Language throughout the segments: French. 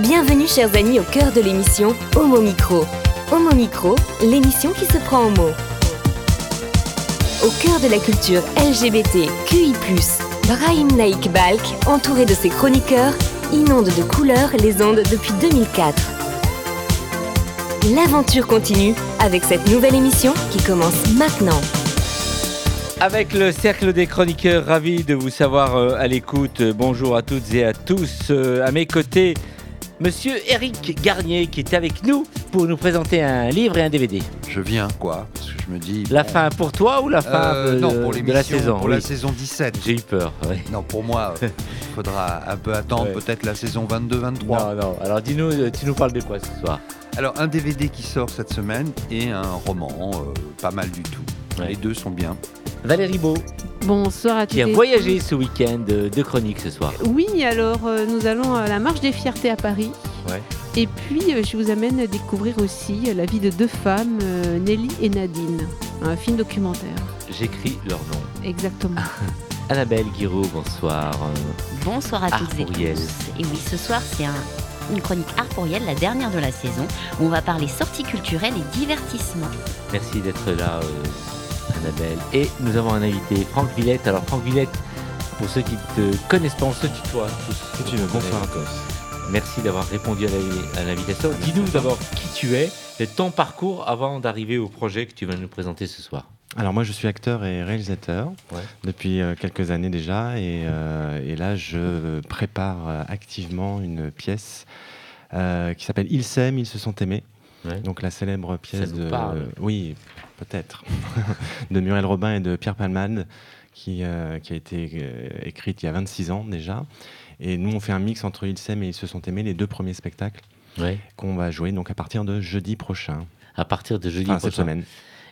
Bienvenue chers amis au cœur de l'émission Homo Micro. Homo Micro, l'émission qui se prend en mots. Au cœur de la culture LGBT, QI+, Brahim Naik Balk, entouré de ses chroniqueurs, inonde de couleurs les ondes depuis 2004. L'aventure continue avec cette nouvelle émission qui commence maintenant. Avec le cercle des chroniqueurs, ravi de vous savoir euh, à l'écoute. Bonjour à toutes et à tous. Euh, à mes côtés, Monsieur Eric Garnier qui est avec nous pour nous présenter un livre et un DVD. Je viens quoi Parce que je me dis. La bon, fin pour toi ou la fin euh, de, non, pour de la saison Pour Oui. la saison 17. J'ai eu peur. oui. Non, pour moi, il faudra un peu attendre, Ouais. peut-être la saison 22-23. Non, non. Alors dis-nous, euh, tu nous parles de quoi ce soir Alors, un DVD qui sort cette semaine et un roman, euh, pas mal du tout. Ouais. Les deux sont bien. Valérie Beau, Bonsoir à tous. qui a voyagé ce week-end euh, de chronique ce soir. Oui, alors euh, nous allons à la Marche des Fiertés à Paris. Ouais. Et puis euh, je vous amène à découvrir aussi la vie de deux femmes, euh, Nelly et Nadine. Un film documentaire. J'écris leur nom. Exactement. Annabelle Guiraud, bonsoir. Bonsoir à toutes et tous. Et oui, ce soir, c'est un- une chronique arporielle, la dernière de la saison, où on va parler sorties culturelles et divertissement. Merci d'être là, euh, Annabelle. Et nous avons un invité, Franck Villette. Alors, Franck Villette, pour ceux qui ne te connaissent pas, on se tutoie tous. Si tu veux, On bonsoir à. Merci d'avoir répondu à l'invitation. Dis-nous d'abord qui tu es et ton parcours avant d'arriver au projet que tu vas nous présenter ce soir. Alors moi je suis acteur et réalisateur Ouais. depuis euh, quelques années déjà et, euh, et là je prépare euh, activement une pièce euh, qui s'appelle Ils s'aiment, ils se sont aimés. Ouais. Donc la célèbre pièce de oui peut-être de Muriel Robin et de Pierre Palmade qui, euh, qui a été euh, écrite il y a 26 ans déjà. Et nous on fait un mix entre Ils s'aiment et Ils se sont aimés, les deux premiers spectacles Ouais. qu'on va jouer donc à partir de jeudi prochain, À partir de jeudi enfin cette prochain. semaine.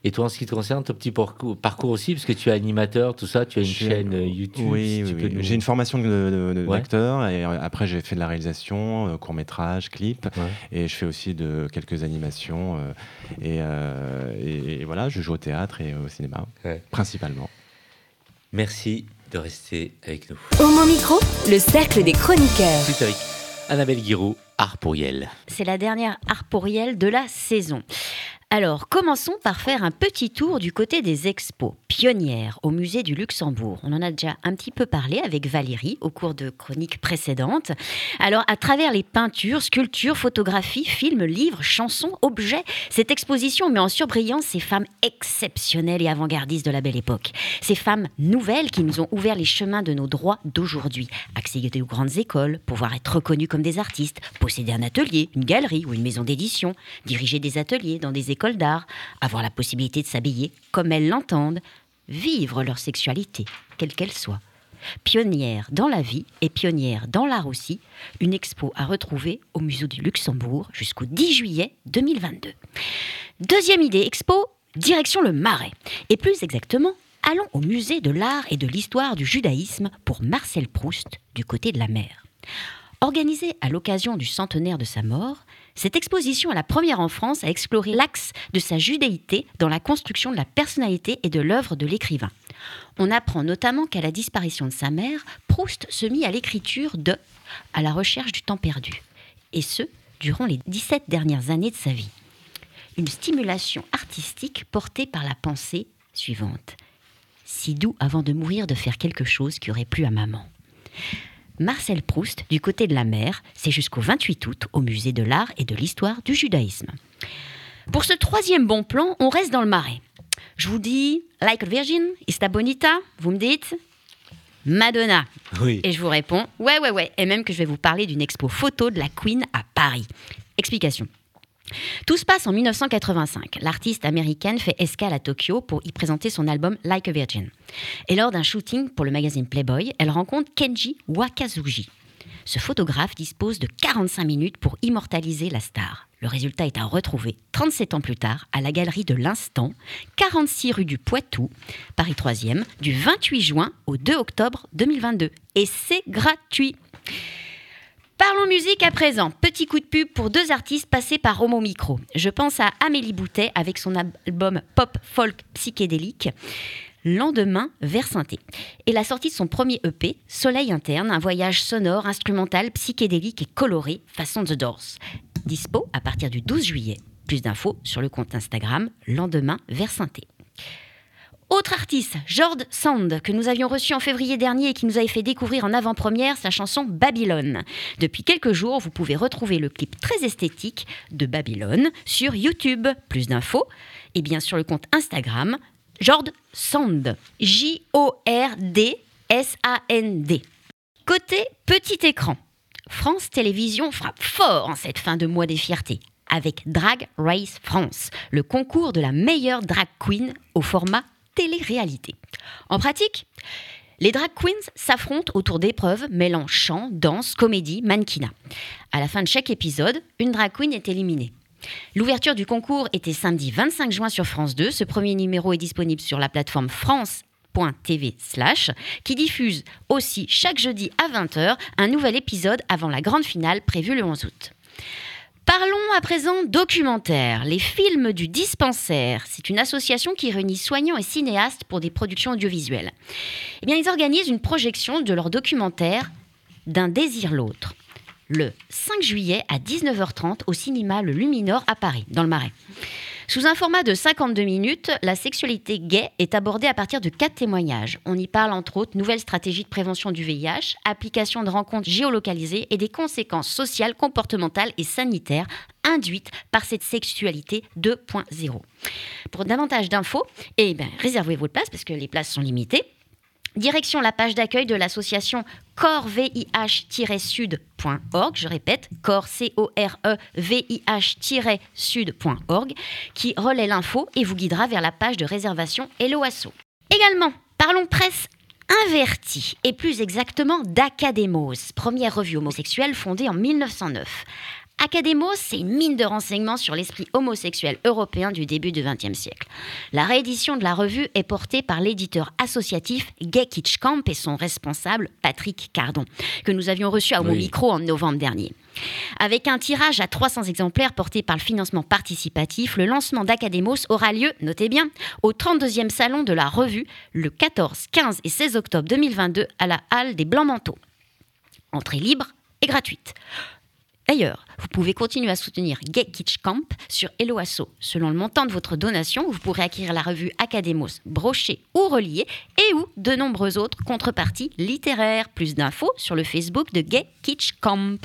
Et toi, en ce qui te concerne, ton petit parcours, parcours aussi, parce que tu es animateur, tout ça, tu as une chaîne euh, YouTube. Oui, si oui, nous- j'ai une formation de- de- de- Ouais. d'acteur et euh, après j'ai fait de la réalisation, court métrage, clip Ouais. et je fais aussi de quelques animations euh, et, euh, et- et voilà, je joue au théâtre et au cinéma Ouais. principalement. Merci de rester avec nous. Homo Micro, le cercle des chroniqueurs. Suite avec Annabelle Guiraud, Art pour Yel. C'est la dernière arporielle de la saison. Alors, commençons par faire un petit tour du côté des expos pionnières au musée du Luxembourg. On en a déjà un petit peu parlé avec Valérie au cours de chroniques précédentes. Alors, à travers les peintures, sculptures, photographies, films, livres, chansons, objets, cette exposition met en surbrillance ces femmes exceptionnelles et avant-gardistes de la belle époque. Ces femmes nouvelles qui nous ont ouvert les chemins de nos droits d'aujourd'hui. Accéder aux grandes écoles, pouvoir être reconnues comme des artistes, posséder un atelier, une galerie ou une maison d'édition, diriger des ateliers dans des écoles d'art, avoir la possibilité de s'habiller comme elles l'entendent, vivre leur sexualité, quelle qu'elle soit. Pionnière dans la vie et pionnière dans l'art aussi, une expo à retrouver au Musée du Luxembourg jusqu'au 10 juillet 2022. Deuxième idée expo, direction le Marais. Et plus exactement, allons au musée de l'art et de l'histoire du judaïsme pour Marcel Proust du côté de la mer. Organisée à l'occasion du centenaire de sa mort, cette exposition est la première en France à explorer l'axe de sa judéité dans la construction de la personnalité et de l'œuvre de l'écrivain. On apprend notamment qu'à la disparition de sa mère, Proust se mit à l'écriture de À la recherche du temps perdu, et ce, durant les 17 dernières années de sa vie. Une stimulation artistique portée par la pensée suivante. Si doux avant de mourir de faire quelque chose qui aurait plu à maman. Marcel Proust, du côté de la mer, c'est jusqu'au 28 août au musée de l'art et de l'histoire du judaïsme. Pour ce troisième bon plan, on reste dans le marais. Je vous dis, like a virgin, esta bonita, vous me dites Madonna. Oui. Et je vous réponds, ouais, ouais, ouais. Et même que je vais vous parler d'une expo photo de la Queen à Paris. Explication. Tout se passe en 1985. L'artiste américaine fait escale à Tokyo pour y présenter son album Like a Virgin. Et lors d'un shooting pour le magazine Playboy, elle rencontre Kenji Wakazuji. Ce photographe dispose de 45 minutes pour immortaliser la star. Le résultat est à retrouver 37 ans plus tard à la galerie de l'Instant, 46 rue du Poitou, Paris 3e, du 28 juin au 2 octobre 2022. Et c'est gratuit. Parlons musique à présent. Petit coup de pub pour deux artistes passés par Homo Micro. Je pense à Amélie Boutet avec son album pop folk psychédélique. Lendemain vers Synthé. Et la sortie de son premier EP, Soleil interne, un voyage sonore, instrumental, psychédélique et coloré, façon The Doors. Dispo à partir du 12 juillet. Plus d'infos sur le compte Instagram Lendemain vers. Autre artiste, Jord Sand, que nous avions reçu en février dernier et qui nous avait fait découvrir en avant-première sa chanson Babylone. Depuis quelques jours, vous pouvez retrouver le clip très esthétique de Babylone sur YouTube. Plus d'infos, et bien sur le compte Instagram Jord Sand. J-O-R-D-S-A-N-D. Côté petit écran, France Télévisions frappe fort en cette fin de mois des fiertés avec Drag Race France, le concours de la meilleure drag queen au format télé-réalité. En pratique, les drag queens s'affrontent autour d'épreuves mêlant chant, danse, comédie, mannequinat. À la fin de chaque épisode, une drag queen est éliminée. L'ouverture du concours était samedi 25 juin sur France 2. Ce premier numéro est disponible sur la plateforme france.tv slash, qui diffuse aussi chaque jeudi à 20h un nouvel épisode avant la grande finale prévue le 11 août. Parlons à présent documentaire. Les films du dispensaire, c'est une association qui réunit soignants et cinéastes pour des productions audiovisuelles. Eh bien, ils organisent une projection de leur documentaire D'un désir l'autre le 5 juillet à 19h30 au cinéma Le Luminor à Paris, dans le Marais. Sous un format de 52 minutes, la sexualité gay est abordée à partir de quatre témoignages. On y parle entre autres nouvelles stratégies de prévention du VIH, application de rencontres géolocalisées et des conséquences sociales, comportementales et sanitaires induites par cette sexualité 2.0. Pour davantage d'infos, eh ben, réservez votre place parce que les places sont limitées. Direction la page d'accueil de l'association corvih-sud.org, je répète, cor c o r e v i h sudorg qui relaie l'info et vous guidera vers la page de réservation Hello Asso. Également, parlons presse invertie, et plus exactement d'Academos, première revue homosexuelle fondée en 1909. Academos, c'est une mine de renseignements sur l'esprit homosexuel européen du début du XXe siècle. La réédition de la revue est portée par l'éditeur associatif Gay Camp et son responsable Patrick Cardon, que nous avions reçu à mon micro en novembre dernier. Avec un tirage à 300 exemplaires porté par le financement participatif, le lancement d'Academos aura lieu, notez bien, au 32e salon de la revue le 14, 15 et 16 octobre 2022 à la Halle des Blancs-Manteaux. Entrée libre et gratuite. D'ailleurs, vous pouvez continuer à soutenir Gay Kitsch Camp sur Eloasso. Selon le montant de votre donation, vous pourrez acquérir la revue Academos brochée ou reliée et ou de nombreuses autres contreparties littéraires. Plus d'infos sur le Facebook de Gay Kitsch Camp.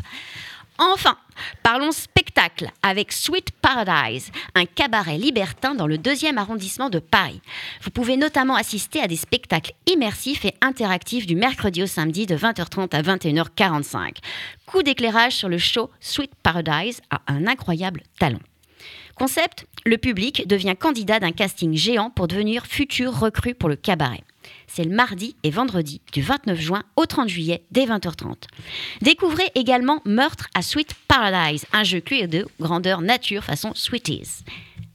Enfin, parlons spectacle avec Sweet Paradise, un cabaret libertin dans le deuxième arrondissement de Paris. Vous pouvez notamment assister à des spectacles immersifs et interactifs du mercredi au samedi de 20h30 à 21h45. Coup d'éclairage sur le show Sweet Paradise a un incroyable talent. Concept, le public devient candidat d'un casting géant pour devenir futur recrue pour le cabaret. C'est le mardi et vendredi du 29 juin au 30 juillet dès 20h30. Découvrez également Meurtre à Sweet Paradise, un jeu de grandeur nature façon Sweeties.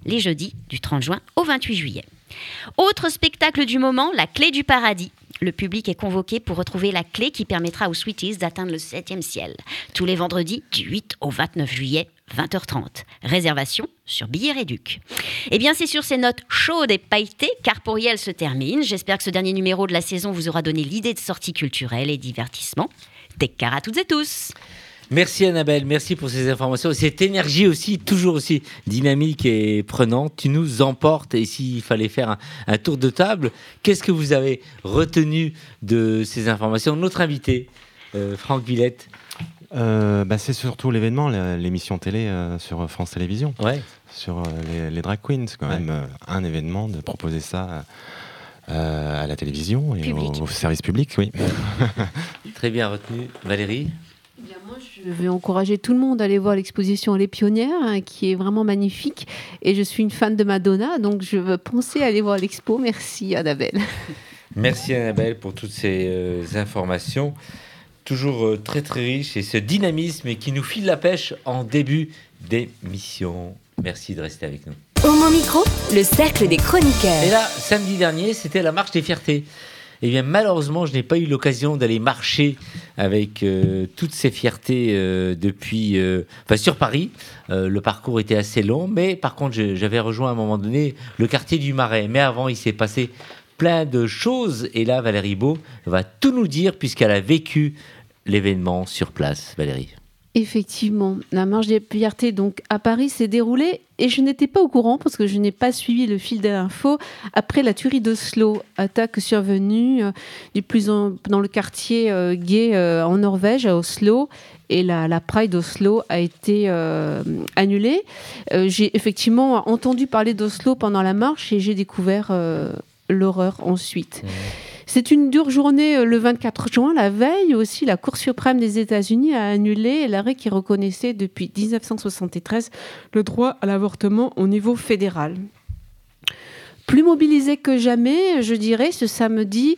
Les jeudis du 30 juin au 28 juillet. Autre spectacle du moment, La Clé du Paradis. Le public est convoqué pour retrouver la clé qui permettra aux Sweeties d'atteindre le 7e ciel. Tous les vendredis du 8 au 29 juillet 20h30. Réservation sur Billet Réduc. Eh bien, c'est sur ces notes chaudes et pailletées qu'Arporiel se termine. J'espère que ce dernier numéro de la saison vous aura donné l'idée de sortie culturelle et divertissement. Care à toutes et tous. Merci Annabelle, merci pour ces informations. Cette énergie aussi, toujours aussi dynamique et prenante, tu nous emportes. Et s'il fallait faire un, tour de table, qu'est-ce que vous avez retenu de ces informations? Notre invité, euh, Franck Villette, euh, bah, C'est surtout l'événement, l'émission télé euh, sur France Télévisions. Ouais. Sur euh, les, drag queens. C'est quand même un événement de proposer ça à la télévision et au, service public, oui. Très bien retenu. Valérie? Eh moi, je vais encourager tout le monde à aller voir l'exposition Les Pionnières, hein, qui est vraiment magnifique. Et je suis une fan de Madonna, donc je veux penser à aller voir l'expo. Merci Annabelle. Merci Annabelle pour toutes ces informations toujours euh, très très riche et ce dynamisme qui nous file la pêche en début d'émission. Merci de rester avec nous. Au micro, le cercle des chroniqueurs. Et là, samedi dernier, c'était la marche des fiertés. Eh bien, malheureusement, je n'ai pas eu l'occasion d'aller marcher avec euh, toutes ces fiertés euh, depuis, enfin, sur Paris. le parcours était assez long, mais par contre, j'avais rejoint à un moment donné le quartier du Marais. Mais avant, il s'est passé plein de choses. Et là, Valérie Beau va tout nous dire puisqu'elle a vécu l'événement sur place. Valérie. Effectivement, la marche des fiertés donc à Paris s'est déroulée et je n'étais pas au courant parce que je n'ai pas suivi le fil de après la tuerie d'Oslo, attaque survenue euh, plus dans le quartier euh, gay euh, en Norvège à Oslo et la, la Pride d'Oslo a été annulée. j'ai effectivement entendu parler d'Oslo pendant la marche et j'ai découvert l'horreur ensuite. Mmh. C'est une dure journée euh, le 24 juin, la veille aussi, la Cour suprême des États-Unis a annulé l'arrêt qui reconnaissait depuis 1973 le droit à l'avortement au niveau fédéral. Plus mobilisé que jamais, je dirais, ce samedi,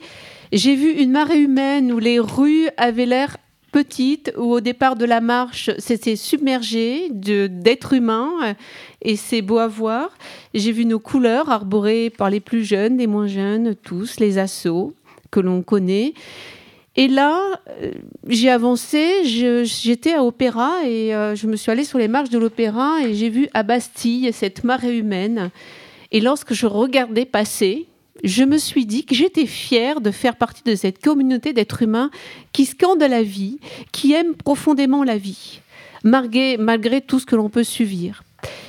j'ai vu une marée humaine où les rues avaient l'air petites, où au départ de la marche, c'était submergé d'êtres humains, et c'est beau à voir. J'ai vu nos couleurs arborées par les plus jeunes, les moins jeunes, tous, les assauts que l'on connaît. Et là, euh, j'ai avancé, j'étais à Opéra et euh, je me suis allée sur les marches de l'Opéra et j'ai vu à Bastille cette marée humaine. Et lorsque je regardais passer, je me suis dit que j'étais fière de faire partie de cette communauté d'êtres humains qui scandent la vie, qui aiment profondément la vie, malgré, malgré tout ce que l'on peut subir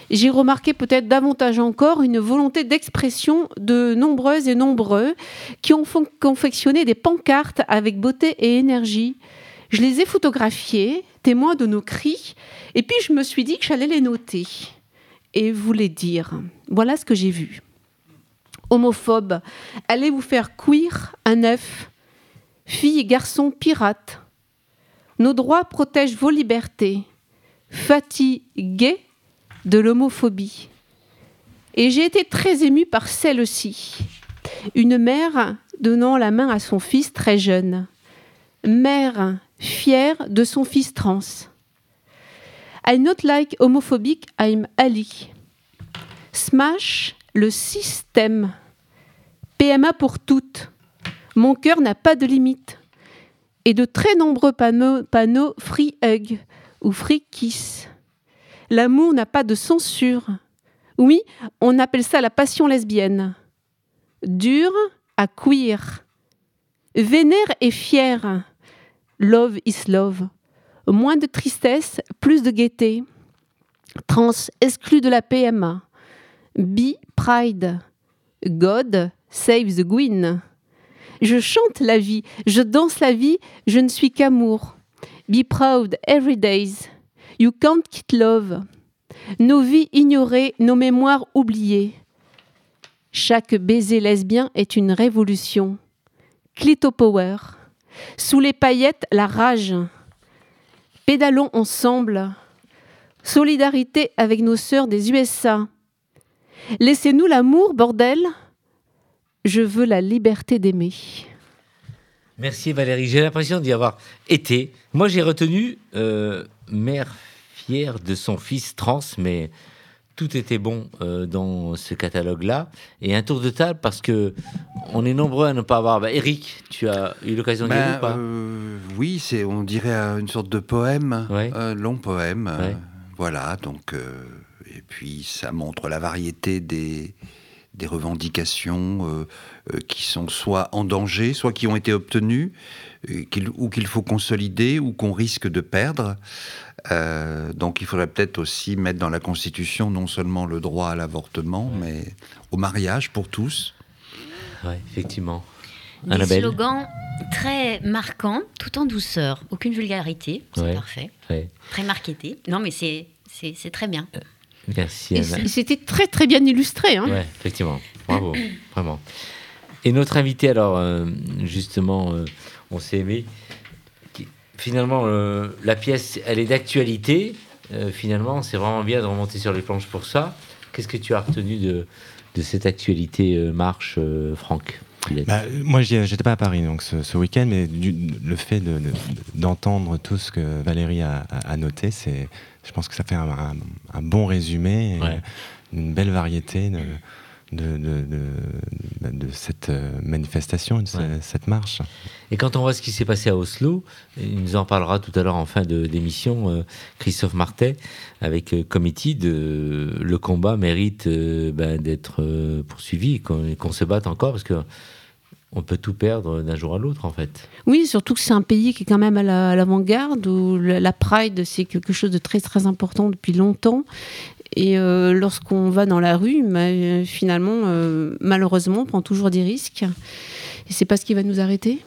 j'ai remarqué peut-être davantage encore une volonté d'expression de nombreuses et nombreux qui ont confectionné des pancartes avec beauté et énergie. Je les ai photographiées, témoins de nos cris, et puis je me suis dit que j'allais les noter et vous les dire. Voilà ce que j'ai vu. Homophobe, allez vous faire cuire un œuf. Filles et garçons pirates. Nos droits protègent vos libertés. Fatigués de l'homophobie. Et j'ai été très émue par celle-ci. Une mère donnant la main à son fils très jeune. Mère fière de son fils trans. I not like homophobic, I'm Ali. Smash le système. PMA pour toutes. Mon cœur n'a pas de limite. Et de très nombreux panneaux, panneaux Free Hug ou Free Kiss. L'amour n'a pas de censure. Oui, on appelle ça la passion lesbienne. Dur à queer. Vénère et fier. Love is love. Moins de tristesse, plus de gaieté. Trans exclu de la PMA. Be pride. God save the Queen. Je chante la vie, je danse la vie, je ne suis qu'amour. Be proud every days. You can't quit love. Nos vies ignorées, nos mémoires oubliées. Chaque baiser lesbien est une révolution. Clito Power. Sous les paillettes, la rage. Pédalons ensemble. Solidarité avec nos sœurs des USA. Laissez-nous l'amour, bordel. Je veux la liberté d'aimer. Merci Valérie. J'ai l'impression d'y avoir été. Moi, j'ai retenu euh, mère fière de son fils trans, mais tout était bon euh, dans ce catalogue-là. Et un tour de table parce que on est nombreux à ne pas avoir. Bah, Eric, tu as eu l'occasion de lire ben, ou pas? euh, Oui, c'est on dirait une sorte de poème, un long poème. voilà, donc et puis ça montre la variété des des revendications qui sont soit en danger, soit qui ont été obtenues, ou qu'il faut consolider, ou qu'on risque de perdre. Euh, donc il faudrait peut-être aussi mettre dans la Constitution non seulement le droit à l'avortement, mais au mariage pour tous. Oui, effectivement. Des slogans très marquants, tout en douceur, aucune vulgarité, c'est parfait. Très marketé. Non, mais c'est très bien. Euh, merci. C'était très très bien illustré. Hein. Oui, effectivement. Bravo, vraiment. Et notre invité, alors, euh, justement, on s'est aimé finalement, euh, la pièce, elle est d'actualité. Euh, finalement, c'est vraiment bien de remonter sur les planches pour ça. Qu'est-ce que tu as retenu de, de cette actualité euh, marche, Franck? Bah, moi, j'étais pas à Paris donc ce, week-end, mais le fait d'entendre tout ce que Valérie a, noté, c'est, je pense que ça fait un, bon résumé, une belle variété. De, de, de, cette euh, manifestation, de cette marche. Et quand on voit ce qui s'est passé à Oslo, il nous en parlera tout à l'heure en fin d'émission, euh, Christophe Martet, avec euh, Committee, de, le combat mérite ben, d'être poursuivi, qu'on se batte encore, parce que on peut tout perdre d'un jour à l'autre en fait. Oui, surtout que c'est un pays qui est quand même à l'avant-garde, où la Pride c'est quelque chose de très très important depuis longtemps. Et euh, lorsqu'on va dans la rue, finalement, euh, malheureusement, on prend toujours des risques. Et c'est pas ce qui va nous arrêter.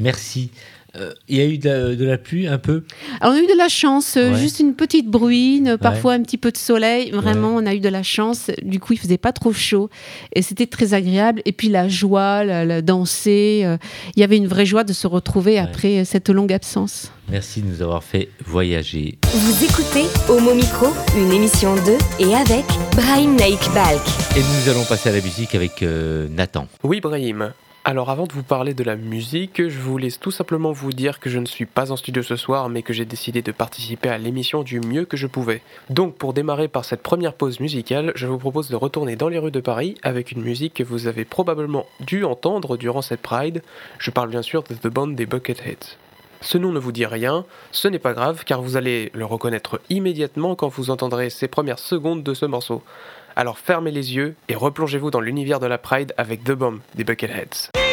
Merci. Euh, il y a eu de la, pluie un peu Alors, on a eu de la chance, euh, juste une petite bruine, parfois un petit peu de soleil. Vraiment, on a eu de la chance. Du coup, il faisait pas trop chaud et c'était très agréable. Et puis la joie, la, danser, euh, il y avait une vraie joie de se retrouver après cette longue absence. Merci de nous avoir fait voyager. Vous écoutez Homo Micro, une émission de et avec Brahim Naik Balk. Et nous allons passer à la musique avec Nathan. Oui, Brahim. Alors avant de vous parler de la musique, je voulais tout simplement vous dire que je ne suis pas en studio ce soir, mais que j'ai décidé de participer à l'émission du mieux que je pouvais. Donc pour démarrer par cette première pause musicale, je vous propose de retourner dans les rues de Paris avec une musique que vous avez probablement dû entendre durant cette Pride. Je parle bien sûr de The Band des Bucketheads. Ce nom ne vous dit rien, ce n'est pas grave car vous allez le reconnaître immédiatement quand vous entendrez ces premières secondes de ce morceau. Alors fermez les yeux et replongez-vous dans l'univers de la Pride avec The Bomb des Bucketheads.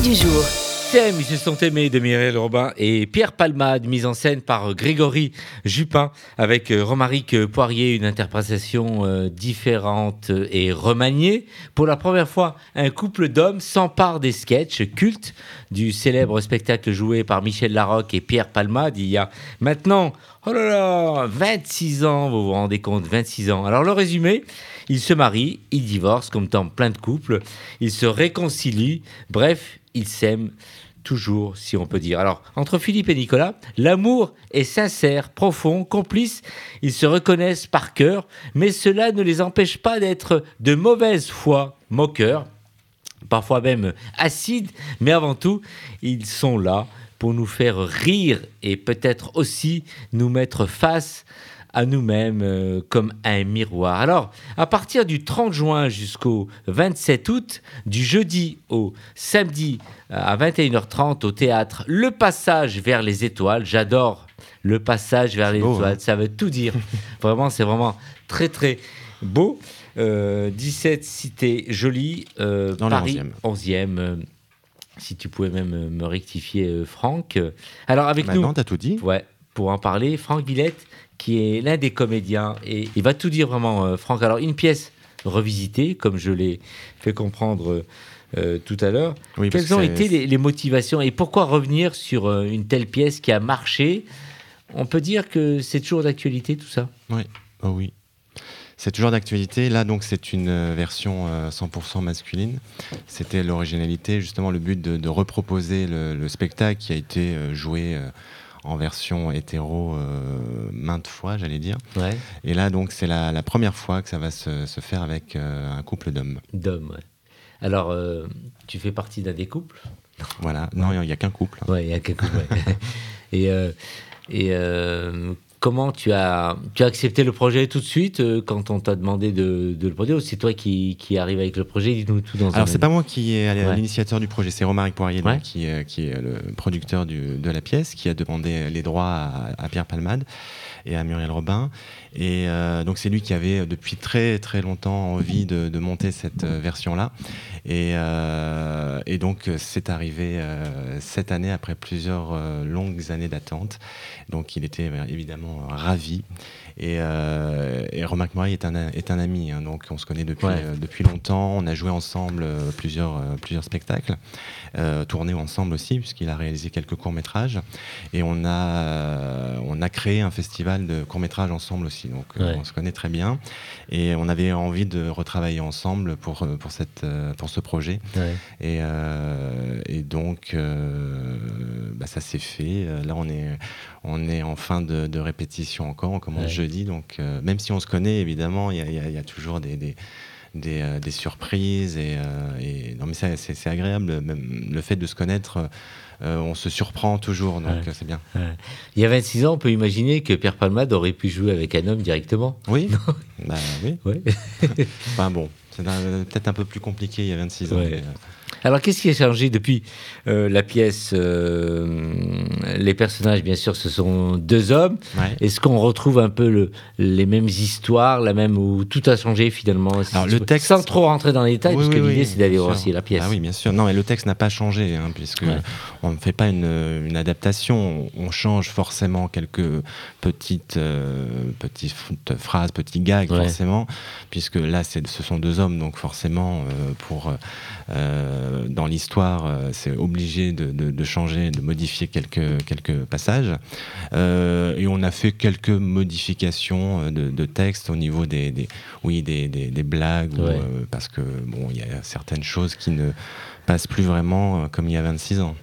Du jour. Thème, ils se sont aimés de Mireille Robin et Pierre Palmade, mise en scène par Grégory Jupin, avec euh, Romaric Poirier, une interprétation euh, différente et remaniée. Pour la première fois, un couple d'hommes s'empare des sketchs cultes du célèbre spectacle joué par Michel Larocque et Pierre Palmade il y a maintenant, oh là là, 26 ans, vous vous rendez compte, 26 ans. Alors le résumé, ils se marient, ils divorcent comme dans plein de couples, ils se réconcilient, bref, ils s'aiment toujours, si on peut dire. Alors, entre Philippe et Nicolas, l'amour est sincère, profond, complice. Ils se reconnaissent par cœur, mais cela ne les empêche pas d'être de mauvaise foi, moqueurs, parfois même acides, mais avant tout, ils sont là pour nous faire rire et peut-être aussi nous mettre face à nous-mêmes euh, comme un miroir. Alors, à partir du 30 juin jusqu'au 27 août, du jeudi au samedi euh, à 21h30 au théâtre, le passage vers les étoiles, j'adore le passage vers les étoiles, hein. ça veut tout dire. vraiment, c'est vraiment très très beau. 17 euh, cités jolies, Dans Paris 11e. si tu pouvais même me rectifier, Franck. Alors avec Maintenant, nous, t'as tout dit. Ouais, pour en parler, Franck Villette, qui est l'un des comédiens. Et il va tout dire vraiment, euh, Franck. Alors, une pièce revisitée, comme je l'ai fait comprendre euh, tout à l'heure. Quelles ont été les, motivations et pourquoi revenir sur euh, une telle pièce qui a marché? On peut dire que c'est toujours d'actualité, tout ça? Oui, oh oui. C'est toujours d'actualité. Là, donc, c'est une version 100% masculine. C'était l'originalité, justement, le but de, reproposer le, le, spectacle qui a été joué en version hétéro euh, maintes fois, j'allais dire. Et là, donc, c'est la, première fois que ça va se, faire avec euh, un couple d'hommes. D'hommes, ouais. Alors, euh, tu fais partie d'un des couples? Voilà, non, il n'y a, qu'un couple. Ouais, il n'y a qu'un couple, et, et comment tu as, tu as accepté le projet tout de suite euh, quand on t'a demandé de, le produire ou c'est toi qui, qui arrive avec le projet Dis-nous tout dans Alors, c'est pas moi qui est l'initiateur du projet, c'est Romaric Poirier qui, qui, est le producteur de la pièce, qui a demandé les droits à, Pierre Palmade et à Muriel Robin. Et euh, donc, c'est lui qui avait depuis très très longtemps envie de, monter cette version-là. Et, et, donc, c'est arrivé cette année après plusieurs longues années d'attente. Donc, il était évidemment ravi. Et, euh, et Romain est un, est un ami, hein, donc on se connaît depuis, euh, depuis longtemps. On a joué ensemble euh, plusieurs, plusieurs spectacles, tourné ensemble aussi, puisqu'il a réalisé quelques courts-métrages. Et on a, on a créé un festival de courts-métrages ensemble aussi, donc on se connaît très bien. Et on avait envie de retravailler ensemble pour, pour, cette, pour ce projet. Et, et, donc, bah, ça s'est fait. Là, on est, on est en fin de, de répétition encore. On commence jeudi. Donc, euh, même si on se connaît, évidemment, il y, a toujours des, des, euh, surprises. Et, euh, et, non, mais c'est agréable. Même le fait de se connaître, on se surprend toujours. Donc, c'est bien. Il y a 26 ans, on peut imaginer que Pierre Palmade aurait pu jouer avec un homme directement. Oui. bah, oui. enfin, bon, c'est peut-être un peu plus compliqué il y a 26 ans. Alors, qu'est-ce qui a changé depuis euh, la pièce euh, Les personnages, bien sûr, ce sont deux hommes. Est-ce qu'on retrouve un peu le, les mêmes histoires, la même où tout a changé finalement? Alors, le texte... Sans trop rentrer dans les détails, parce que l'idée, c'est d'aller voir aussi la pièce. Ah oui, bien sûr. Non, et le texte n'a pas changé, hein, puisque on ne fait pas une, une, adaptation. On change forcément quelques petites, euh, petites phrases, petits gags, forcément, puisque là, ce sont deux hommes, donc forcément, pour euh, dans l'histoire, euh, c'est obligé de, changer, de modifier quelques, quelques passages. Euh, et on a fait quelques modifications de, texte au niveau des, oui, des, des, blagues, parce que bon, il y a certaines choses qui ne passent plus vraiment comme il y a 26 ans.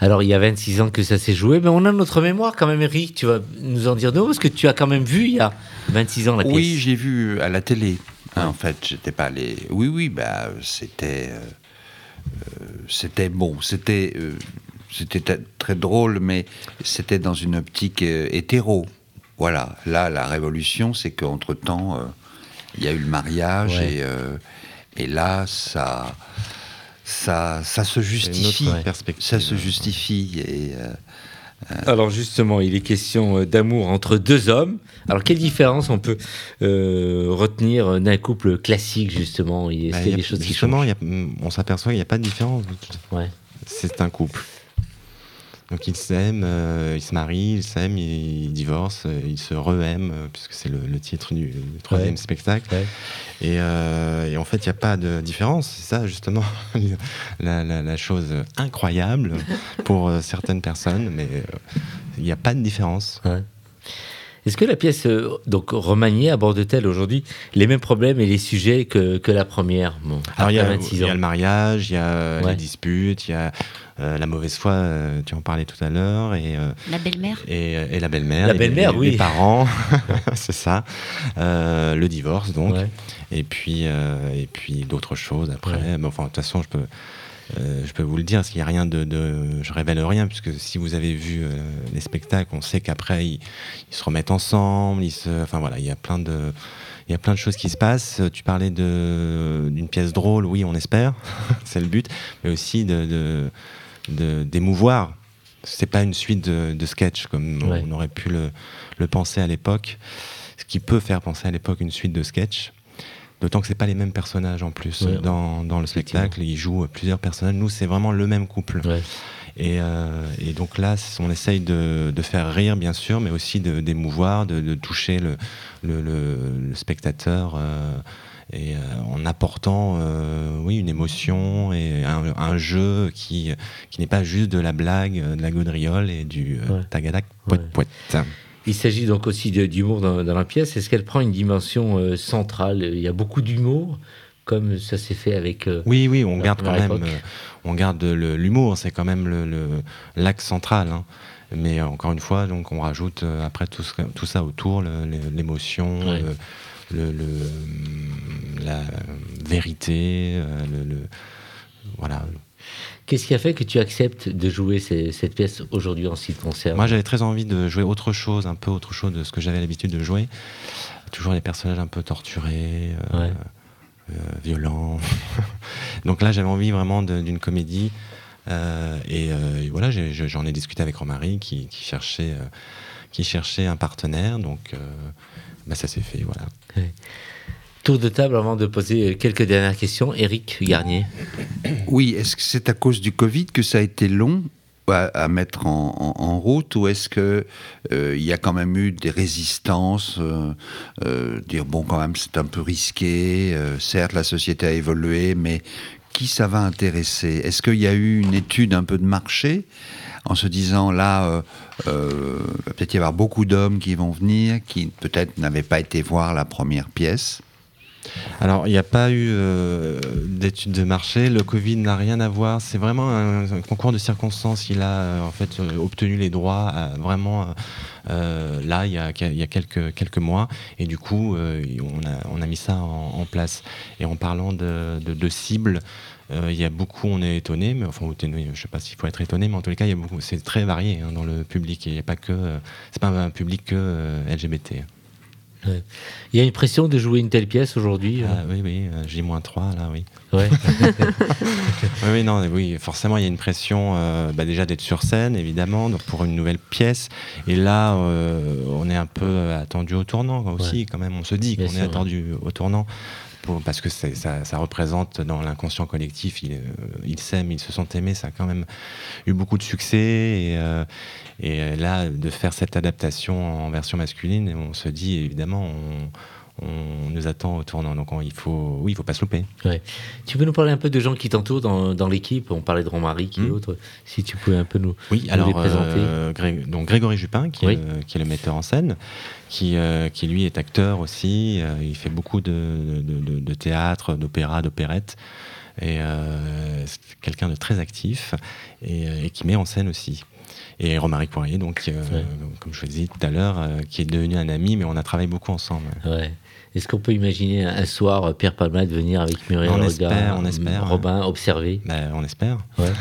Alors, il y a 26 ans que ça s'est joué, mais on a notre mémoire quand même, Eric. Tu vas nous en dire deux parce que tu as quand même vu il y a 26 ans la pièce. Oui, j'ai vu à la télé. Hein, en fait, j'étais pas allé. Oui, oui, bah, c'était. Euh, c'était bon, c'était euh, c'était très drôle, mais c'était dans une optique euh, hétéro. Voilà, là, la révolution, c'est qu'entre-temps, il y a eu le mariage, et, et là, ça, ça, ça se justifie. Ça se justifie. Et, euh, Alors justement, il est question euh, d'amour entre deux hommes. Alors quelle différence on peut euh, retenir d'un couple classique justement? Il y a, bah, des choses justement, on s'aperçoit qu'il n'y a pas de différence. Ouais. C'est un couple. Donc ils s'aiment, euh, ils se marient, ils s'aiment, ils, divorcent, euh, ils se re-aiment, euh, puisque c'est le, titre du, troisième spectacle. Et, en fait, il n'y a pas de différence. C'est ça, justement, la, chose incroyable pour certaines personnes, mais il n'y a pas de différence. Est-ce que la pièce, donc remaniée, aborde-t-elle aujourd'hui les mêmes problèmes et les sujets que, la première? Alors, il y, a le mariage, il y a les disputes, il y a euh, la mauvaise foi, euh, tu en parlais tout à l'heure. Et, euh, la belle-mère et, la belle-mère. La belle-mère, oui. Les parents, c'est ça. le divorce, donc. Et puis, et puis d'autres choses après. Mais enfin, de toute façon, je peux je peux vous le dire, parce qu'il n'y a rien de, de, Je révèle rien, puisque si vous avez vu les spectacles, on sait qu'après, ils, se remettent ensemble, ils se, enfin voilà, il y a plein de il y a plein de choses qui se passent. Tu parlais d'une pièce drôle, oui, on espère, c'est le but, mais aussi de, d'émouvoir. C'est pas une suite de, sketchs comme on aurait pu le, le penser à l'époque, ce qui peut faire penser à l'époque une suite de sketchs. D'autant que c'est pas les mêmes personnages en plus dans, dans, le spectacle. Ils jouent plusieurs personnages. Nous, c'est vraiment le même couple. Euh, et, donc là, on essaye de, faire rire, bien sûr, mais aussi d'émouvoir, de, de, toucher le, le, spectateur. Euh, et euh, en apportant oui une émotion et un, jeu qui qui n'est pas juste de la blague de la gaudriole et du tagadak poète poète il s'agit donc aussi d'humour dans, dans, la pièce. Est-ce qu'elle prend une dimension centrale? Il y a beaucoup d'humour, comme ça s'est fait avec. oui, oui, on garde quand même on garde l'humour, c'est quand même le l'axe central. Hein. Mais euh, encore une fois, donc on rajoute euh, après tout, tout ça autour, l'émotion, le, la vérité, euh, le, voilà. Qu'est-ce qui a fait que tu acceptes de jouer cette pièce aujourd'hui en ce qui te concerne Moi, j'avais très envie de jouer autre chose, un peu autre chose de ce que j'avais l'habitude de jouer. Toujours les personnages un peu torturés. Euh, violent. Donc là, j'avais envie vraiment d'une comédie. Euh, euh, et, voilà, j'en ai, discuté avec Romary qui, cherchait, qui cherchait un partenaire. Donc bah, ça s'est fait, voilà. Tour de table avant de poser quelques dernières questions. Eric Garnier. Oui, est-ce que c'est à cause du Covid que ça a été long à, mettre en, route ou est-ce que euh, il y a quand même eu des résistances euh, euh, dire bon quand même c'est un peu risqué certes la société a évolué mais qui ça va intéresser? Est-ce qu'il y a eu une étude un peu de marché en se disant là peut-être y avoir beaucoup d'hommes qui vont venir qui peut-être n'avaient pas été voir la première pièce? Alors, il n'y a pas eu euh, d'études de marché. Le Covid n'a rien à voir. C'est vraiment un, concours de circonstances. Il a euh, en fait euh, obtenu les droits vraiment là, il y a, quelques, mois. Et du coup, on, a, mis ça en, place. Et en parlant de, cibles, il y a beaucoup, on est étonné, mais enfin, je ne sais pas s'il faut être étonné, mais en tous les cas, c'est très varié hein, dans le public. Il n'y a pas c'est pas un public que LGBT. Il y a une pression de jouer une telle pièce aujourd'hui euh ah, Oui, oui, euh, j'ai moins 3 là, oui. oui, oui, non, oui, forcément, il y a une pression euh, bah, déjà d'être sur scène, évidemment, donc pour une nouvelle pièce. Et là, on est un peu attendu au tournant aussi, quand même. On se dit qu'on est attendu au tournant parce que ça, représente dans l'inconscient collectif, ils, ils s'aiment, ils se sont aimés, ça a quand même eu beaucoup de succès. Et, et euh, là, de faire cette adaptation en version masculine, on se dit évidemment, on, nous attend au tournant. Donc il faut, oui, il faut pas se louper. Tu peux nous parler un peu de gens qui t'entourent dans, dans l'équipe? On parlait de Romary, qui est hmm. autre. Si tu pouvais un peu nous, oui, alors, les présenter. Euh, donc Grégory Jupin, qui, est, qui, est, le metteur en scène, qui, euh, qui lui est acteur aussi. il fait beaucoup de, de, théâtre, d'opéra, d'opérette. Et c'est quelqu'un de très actif et, et qui met en scène aussi et Romaric Poirier, donc, euh, comme je vous disais tout à l'heure, euh, qui est devenu un ami, mais on a travaillé beaucoup ensemble. Ouais. Est-ce qu'on peut imaginer un soir Pierre Palmade venir avec Muriel on espère, on espère. Robin observer? Ben, On espère. Ouais.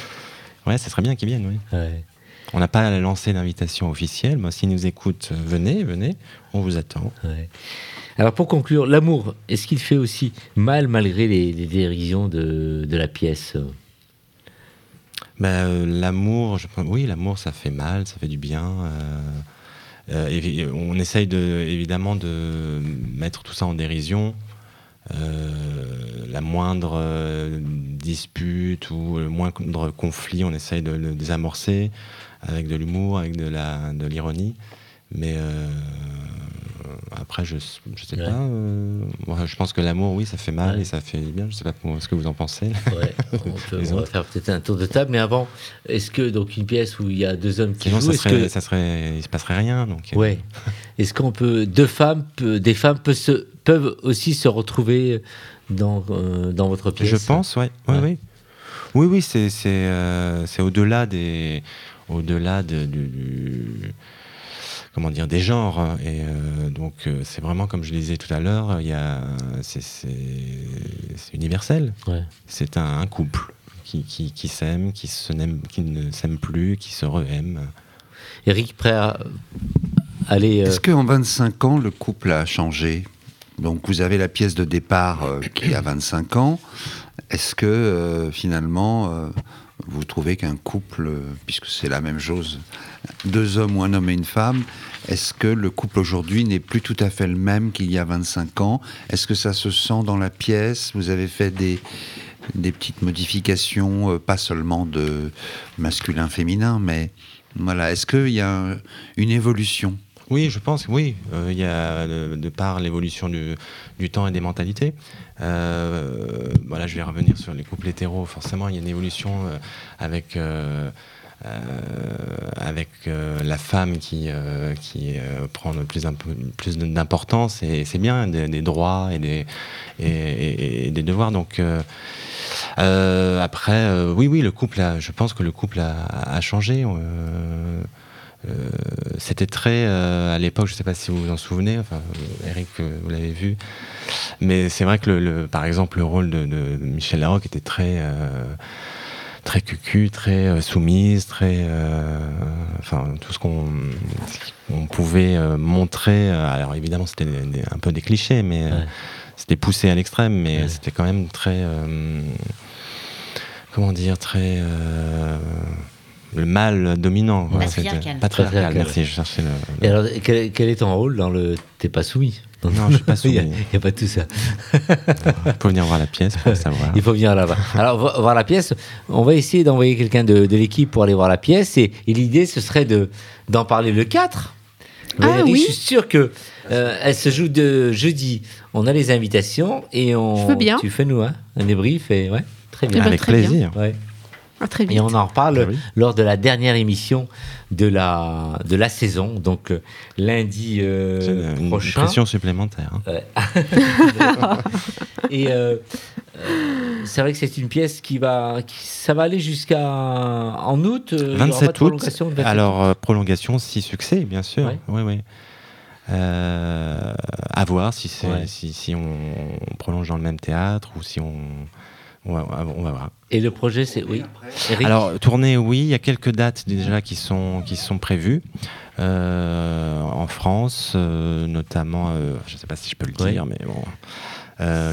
ouais, ça serait bien qu'ils viennent, oui. Ouais. On n'a pas lancé d'invitation officielle. Moi, s'ils nous écoutent, venez, venez, on vous attend. Ouais. Alors pour conclure, l'amour, est-ce qu'il fait aussi mal malgré les, dérisions de, de la pièce? Bah, euh, L'amour, oui, l'amour, ça fait mal, ça fait du bien. Euh, euh, on essaye de, évidemment de mettre tout ça en dérision. la moindre dispute ou le moindre conflit, on essaye de le désamorcer avec de l'humour, avec de l'ironie. Mais après, je, je sais pas. Euh, je pense que l'amour, oui, ça fait mal et ça fait bien. Je sais pas ce que vous en pensez. Ouais, on, va faire peut-être un tour de table. Mais avant, est-ce que donc une pièce où il y a deux hommes qui jouent, ça serait, que... ça serait, il se passerait rien. Donc. Euh. Ouais. est-ce qu'on peut deux femmes, des femmes peuvent, se, peuvent aussi se retrouver dans euh, dans votre pièce? Je pense, ouais. ouais. Oui, oui, oui, c'est c'est au-delà des au-delà de, du comment dire, des genres. Hein. Et euh, donc, euh, c'est vraiment, comme je le disais tout à l'heure, il y a, c'est, universel. C'est un, couple. qui, qui, s'aiment, qui, se qui ne s'aiment plus, qui se re-aiment. Eric, prêt à aller. Est-ce qu'en 25 ans, le couple a changé? Donc vous avez la pièce de départ qui a 25 ans. Est-ce que finalement vous trouvez qu'un couple, puisque c'est la même chose, deux hommes ou un homme et une femme, est-ce que le couple aujourd'hui n'est plus tout à fait le même qu'il y a 25 ans? Est-ce que ça se sent dans la pièce? Vous avez fait des, des petites modifications, euh, pas seulement de masculin-féminin, mais voilà, est-ce qu'il y a une évolution oui, je pense, oui. Euh, il y a, de, par l'évolution du, temps et des mentalités. Euh, voilà, je vais revenir sur les couples hétéros. Forcément, il y a une évolution avec euh, avec euh, la femme qui, qui prend plus, plus d'importance, et c'est bien, des, droits et des, et, des devoirs. Donc, après, oui, oui, le couple, a, je pense que le couple a, changé. C'était très à l'époque, je ne sais pas si vous vous en souvenez, enfin, Eric, vous l'avez vu, mais c'est vrai que le, par exemple le rôle de, de Michel Larocque était très très cucu, très euh, soumise, très, euh, enfin tout ce qu'on pouvait euh, montrer. alors évidemment, c'était un peu des clichés, mais c'était poussé à l'extrême, mais c'était quand même très, comment dire, très le mal dominant. Patriarcal. Patriarcal, merci, je cherchais le. Et alors, quel, quel, est ton rôle dans le T'es pas soumis non, je suis pas soumis. Il n'y a, pas tout ça. Il faut venir voir la pièce pour savoir. Il faut venir là-bas. Alors, voir la pièce, on va essayer d'envoyer quelqu'un de, l'équipe pour aller voir la pièce. Et, l'idée, ce serait d'en parler le 4. Ah, oui. Je suis sûr que euh, elle se joue de jeudi. On a les invitations et on. Je veux bien. Tu fais nous hein, un débrief et ouais, très bien. Avec plaisir. Ouais. Ah, très Et on en reparle ah lors de la dernière émission de la, de la saison, donc euh, lundi euh, une prochain. pression supplémentaire. Hein. Et euh, c'est vrai que c'est une pièce qui va, ça va aller jusqu'à en août. 27 août. Alors prolongation, si succès, bien sûr. Oui, oui. à voir si, si, si on prolonge dans le même théâtre ou si on on va, voir. Et le projet, c'est oui. Alors tournée, oui. Il y a quelques dates déjà qui sont qui sont prévues euh, en France, euh, notamment. Euh, je ne sais pas si je peux le dire, mais bon.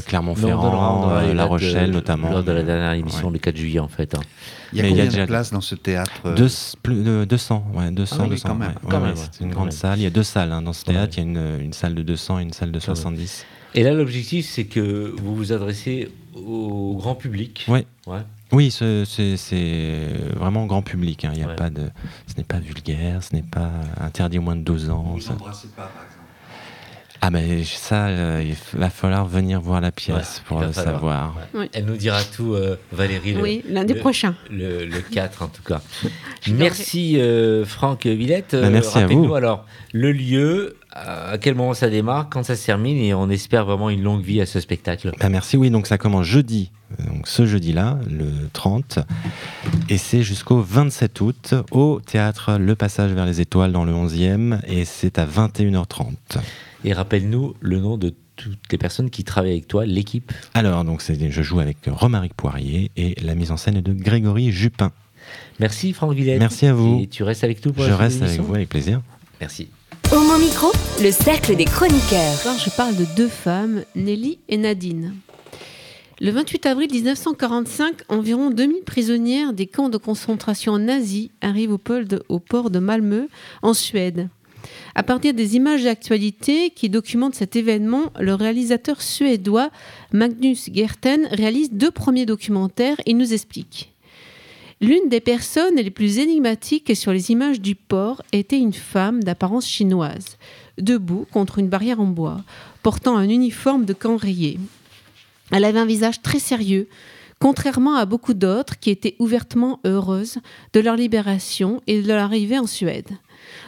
Clermont-Ferrand, La Rochelle notamment. Lors de la dernière émission, le 4 juillet en fait. Hein. Il y a combien de places dans ce théâtre Deux, plus de 200, ouais, 200, 200 c'est une grande salle. Il y a deux salles hein, dans ce théâtre. Il y a une, une, salle de 200 et une salle de 70. Et là, l'objectif, c'est que vous vous adressez au grand public. Oui. Oui, c'est vraiment grand public. Hein. Il y a pas de, ce n'est pas vulgaire, ce n'est pas interdit au moins de 12 ans. Vous n'embrassez pas, par exemple ah ben ça, euh, il va falloir venir voir la pièce pour le savoir. Elle nous dira tout, euh, Valérie. oui, lundi prochain. Le, 4 en tout cas. merci euh, Franck Villette. Ben, merci à vous. alors le lieu, à quel moment ça démarre, quand ça se termine et on espère vraiment une longue vie à ce spectacle? Ben, merci, oui, donc ça commence jeudi, donc ce jeudi-là, le 30, et c'est jusqu'au 27 août au théâtre Le Passage vers les Étoiles dans le 11e et c'est à 21h30. Et rappelle-nous le nom de toutes les personnes qui travaillent avec toi, l'équipe? Alors, donc, je joue avec Romaric Poirier et la mise en scène est de Grégory Jupin. Merci Franck Villette. Merci à vous. Et tu restes avec nous pour Je reste avec vous avec plaisir. Merci. Au mon micro, le cercle des chroniqueurs. Alors, je parle de deux femmes, Nelly et Nadine. Le 28 avril 1945, environ 2000 prisonnières des camps de concentration nazis arrivent au, port de Malmö, en Suède. À partir des images d'actualité qui documentent cet événement, le réalisateur suédois Magnus Gerten réalise deux premiers documentaires et nous explique. L'une des personnes les plus énigmatiques sur les images du port était une femme d'apparence chinoise, debout contre une barrière en bois, portant un uniforme de camp. Elle avait un visage très sérieux, contrairement à beaucoup d'autres qui étaient ouvertement heureuses de leur libération et de leur arrivée en Suède.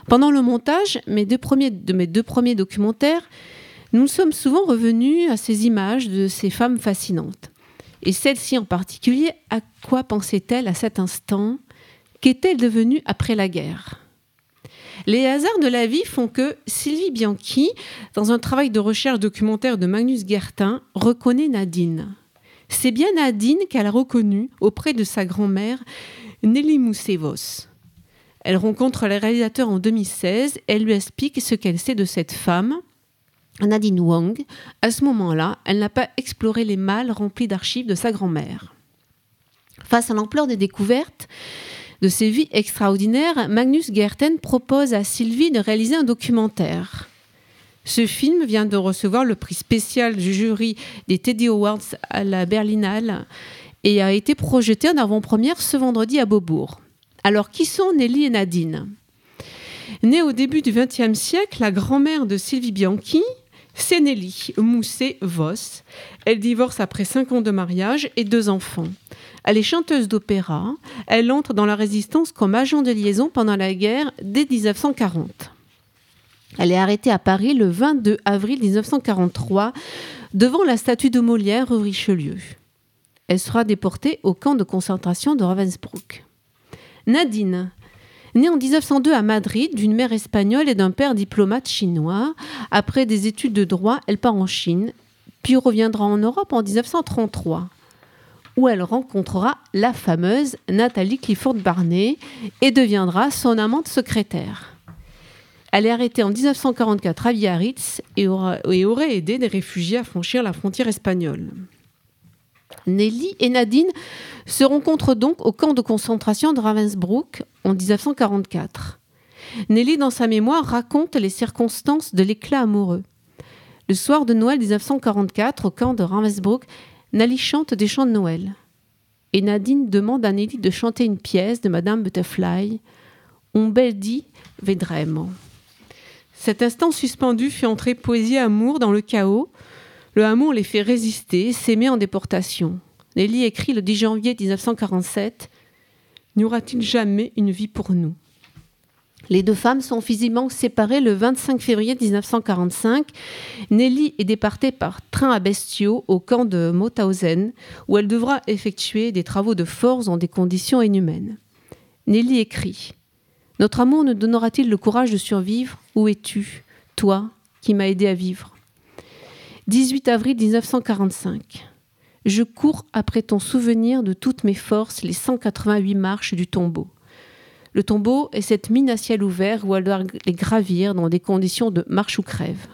Pendant le montage mes deux premiers, de mes deux premiers documentaires, nous sommes souvent revenus à ces images de ces femmes fascinantes. Et celle-ci en particulier, à quoi pensait-elle à cet instant Qu'est-elle devenue après la guerre? Les hasards de la vie font que Sylvie Bianchi, dans un travail de recherche documentaire de Magnus Gertin, reconnaît Nadine. C'est bien Nadine qu'elle a reconnue auprès de sa grand-mère, Nelly Moussevos. Elle rencontre le réalisateur en 2016. Elle lui explique ce qu'elle sait de cette femme. Nadine Wong, à ce moment-là, elle n'a pas exploré les malles remplis d'archives de sa grand-mère. Face à l'ampleur des découvertes de ses vies extraordinaires, Magnus Gerten propose à Sylvie de réaliser un documentaire. Ce film vient de recevoir le prix spécial du jury des Teddy Awards à la Berlinale et a été projeté en avant-première ce vendredi à Beaubourg. Alors, qui sont Nelly et Nadine? Née au début du XXe siècle, la grand-mère de Sylvie Bianchi, c'est Mousset-Voss. Elle divorce après cinq ans de mariage et deux enfants. Elle est chanteuse d'opéra. Elle entre dans la résistance comme agent de liaison pendant la guerre dès 1940. Elle est arrêtée à Paris le 22 avril 1943 devant la statue de Molière rue Richelieu. Elle sera déportée au camp de concentration de Ravensbrück. Nadine, née en 1902 à Madrid d'une mère espagnole et d'un père diplomate chinois, après des études de droit, elle part en Chine, puis reviendra en Europe en 1933, où elle rencontrera la fameuse Nathalie Clifford Barney et deviendra son amante secrétaire. Elle est arrêtée en 1944 à Biarritz et aurait aidé des réfugiés à franchir la frontière espagnole. Nelly et Nadine se rencontrent donc au camp de concentration de Ravensbrück en 1944. Nelly, dans sa mémoire, raconte les circonstances de l'éclat amoureux. Le soir de Noël 1944, au camp de Ravensbrück, Nelly chante des chants de Noël. Et Nadine demande à Nelly de chanter une pièce de Madame Butterfly, On bel dit vedremo. Cet instant suspendu fait entrer poésie et amour dans le chaos, le amour les fait résister, s'aimer en déportation. Nelly écrit le 10 janvier 1947 N'y aura-t-il jamais une vie pour nous? Les deux femmes sont physiquement séparées le 25 février 1945. Nelly est départée par train à bestiaux au camp de Mauthausen, où elle devra effectuer des travaux de force dans des conditions inhumaines. Nelly écrit Notre amour nous donnera-t-il le courage de survivre? Où es-tu, toi qui m'as aidé à vivre? 18 avril 1945. Je cours après ton souvenir de toutes mes forces les 188 marches du tombeau. Le tombeau est cette mine à ciel ouvert où elle doit les gravir dans des conditions de marche ou crève.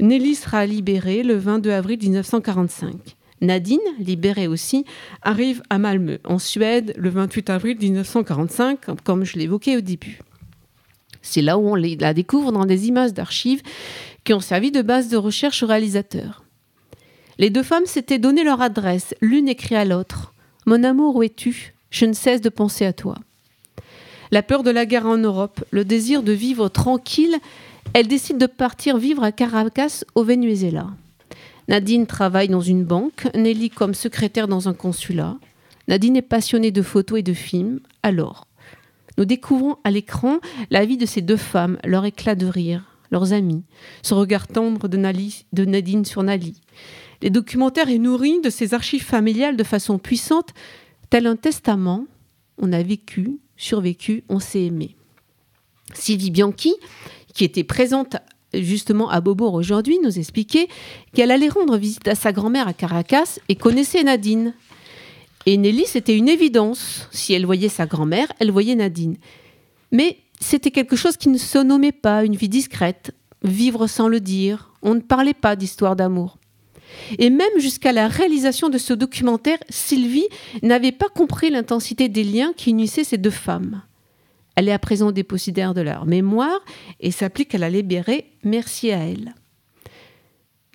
Nelly sera libérée le 22 avril 1945. Nadine, libérée aussi, arrive à Malmö, en Suède, le 28 avril 1945, comme je l'évoquais au début. C'est là où on la découvre dans des images d'archives qui ont servi de base de recherche au réalisateur. Les deux femmes s'étaient donné leur adresse, l'une écrit à l'autre Mon amour, où es-tu? Je ne cesse de penser à toi. La peur de la guerre en Europe, le désir de vivre tranquille, elle décide de partir vivre à Caracas, au Venezuela. Nadine travaille dans une banque, Nelly comme secrétaire dans un consulat. Nadine est passionnée de photos et de films. Alors, nous découvrons à l'écran la vie de ces deux femmes, leur éclat de rire, leurs amis, ce regard tendre de, Nadine sur Nali. Les documentaires est nourri de ces archives familiales de façon puissante, tel un testament. On a vécu, survécu, on s'est aimé. Sylvie Bianchi, qui était présente justement à Beaubourg aujourd'hui, nous expliquait qu'elle allait rendre visite à sa grand-mère à Caracas et connaissait Nadine. Et Nelly, c'était une évidence. Si elle voyait sa grand-mère, elle voyait Nadine. Mais c'était quelque chose qui ne se nommait pas une vie discrète, vivre sans le dire. On ne parlait pas d'histoire d'amour. Et même jusqu'à la réalisation de ce documentaire, Sylvie n'avait pas compris l'intensité des liens qui unissaient ces deux femmes. Elle est à présent dépositaire de leur mémoire et s'applique à la libérer, merci à elle.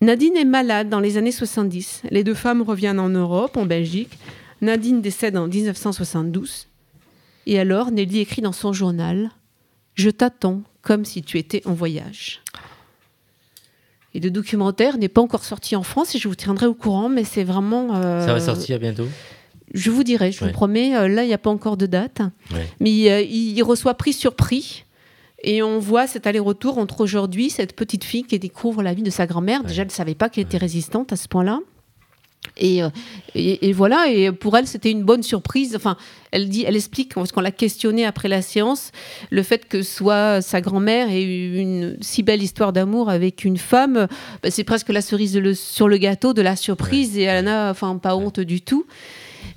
Nadine est malade dans les années 70. Les deux femmes reviennent en Europe, en Belgique. Nadine décède en 1972. Et alors, Nelly écrit dans son journal je t'attends comme si tu étais en voyage. Et le documentaire n'est pas encore sorti en France et je vous tiendrai au courant, mais c'est vraiment. Euh, Ça va sortir bientôt? Je vous dirai, je vous promets. Euh, là, il n'y a pas encore de date. Mais euh, il, reçoit prix sur prix. Et on voit cet aller-retour entre aujourd'hui, cette petite fille qui découvre la vie de sa grand-mère. Déjà, elle ne savait pas qu'elle était résistante à ce point-là. Et, et, voilà, et pour elle, c'était une bonne surprise. Enfin, elle dit, elle explique, parce qu'on l'a questionnée après la séance, le fait que soit sa grand-mère ait eu une si belle histoire d'amour avec une femme, bah, c'est presque la cerise sur le gâteau de la surprise, et elle n'a enfin, pas honte du tout.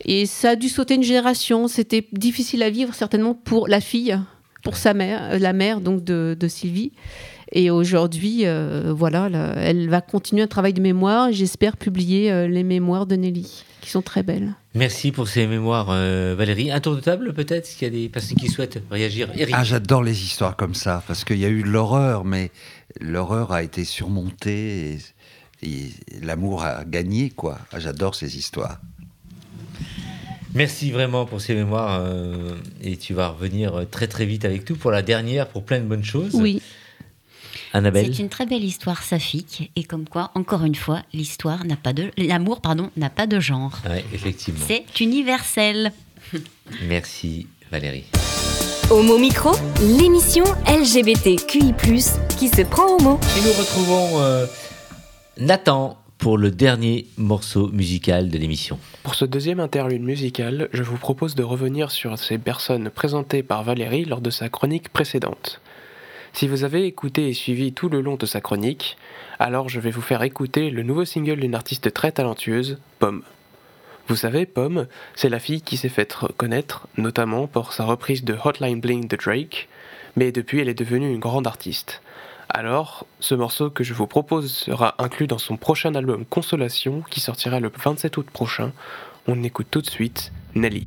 Et ça a dû sauter une génération. C'était difficile à vivre, certainement, pour la fille, pour sa mère, la mère donc de, de Sylvie. Et aujourd'hui, euh, voilà, elle va continuer un travail de mémoire. J'espère publier euh, les mémoires de Nelly, qui sont très belles. Merci pour ces mémoires, euh, Valérie. Un tour de table, peut-être, s'il y a des personnes qui souhaitent réagir. Ah, j'adore les histoires comme ça, parce qu'il y a eu l'horreur, mais l'horreur a été surmontée et, l'amour a gagné, quoi. Ah, j'adore ces histoires. Merci vraiment pour ces mémoires et tu vas revenir très très vite avec tout pour la dernière, pour plein de bonnes choses. Oui. C'est une très belle histoire saphique et comme quoi, encore une fois, l'histoire n'a pas de l'amour pardon n'a pas de genre. Oui, effectivement. C'est universel. Merci Valérie. Homo Micro, l'émission LGBTQI+ qui se prend au mot. Et nous retrouvons euh, Nathan pour le dernier morceau musical de l'émission. Pour ce deuxième interlude musical, je vous propose de revenir sur ces personnes présentées par Valérie lors de sa chronique précédente. Si vous avez écouté et suivi tout le long de sa chronique, alors je vais vous faire écouter le nouveau single d'une artiste très talentueuse, Pomme. Vous savez, Pomme, c'est la fille qui s'est faite connaître, notamment pour sa reprise de Hotline Bling de Drake, mais depuis elle est devenue une grande artiste. Alors, ce morceau que je vous propose sera inclus dans son prochain album Consolation qui sortira le 27 août prochain. On écoute tout de suite Nelly.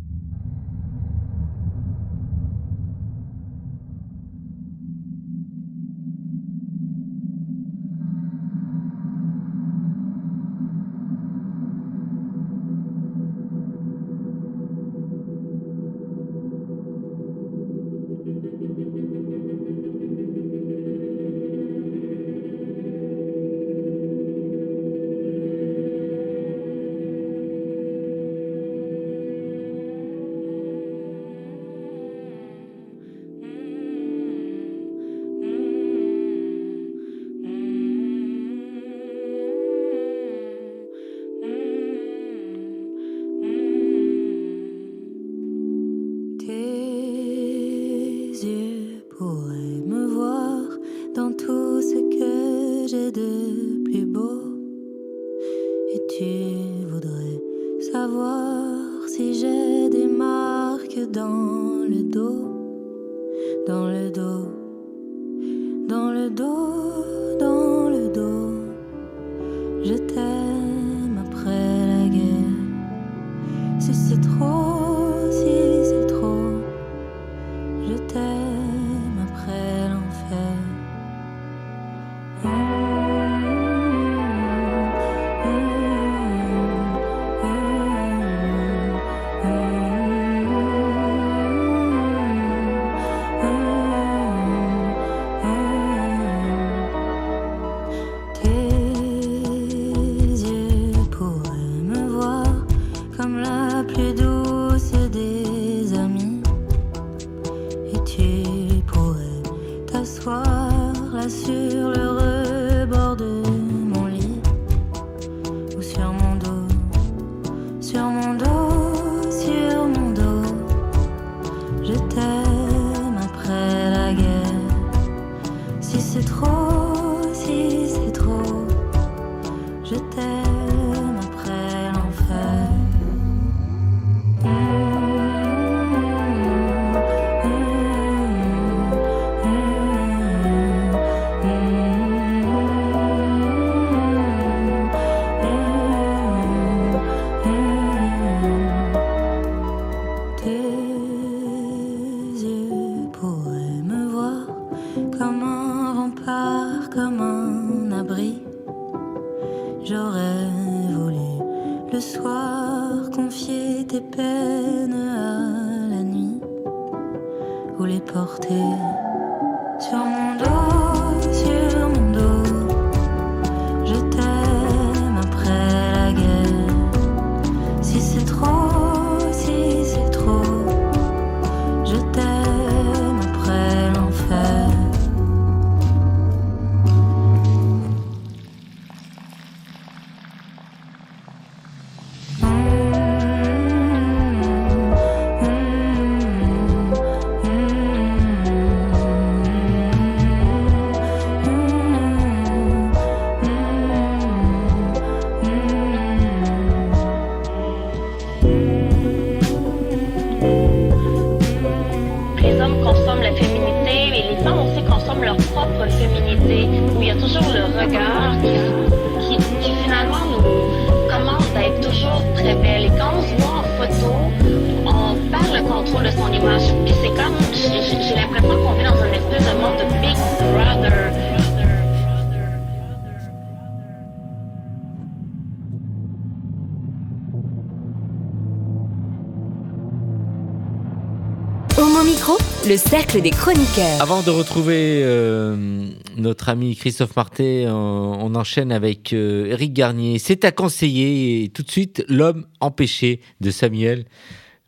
Des chroniqueurs. Avant de retrouver euh, notre ami Christophe Marté, on, enchaîne avec euh, Eric Garnier. C'est à conseiller et tout de suite l'homme empêché de Samuel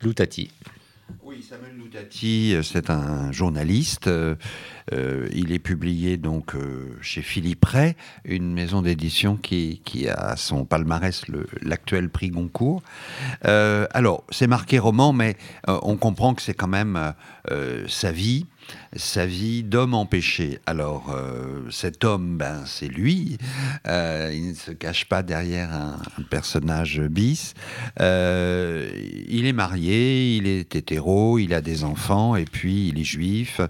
Loutati. Euh, c'est un journaliste. il est publié donc chez Philippe Ray, une maison d'édition qui, a son palmarès l'actuel prix Goncourt. alors, c'est marqué roman, mais on comprend que c'est quand même sa vie sa vie d'homme empêché. Alors, euh, cet homme, ben, c'est lui. Euh, il ne se cache pas derrière un, personnage bis. Euh, il est marié, il est hétéro, il a des enfants, et puis il est juif.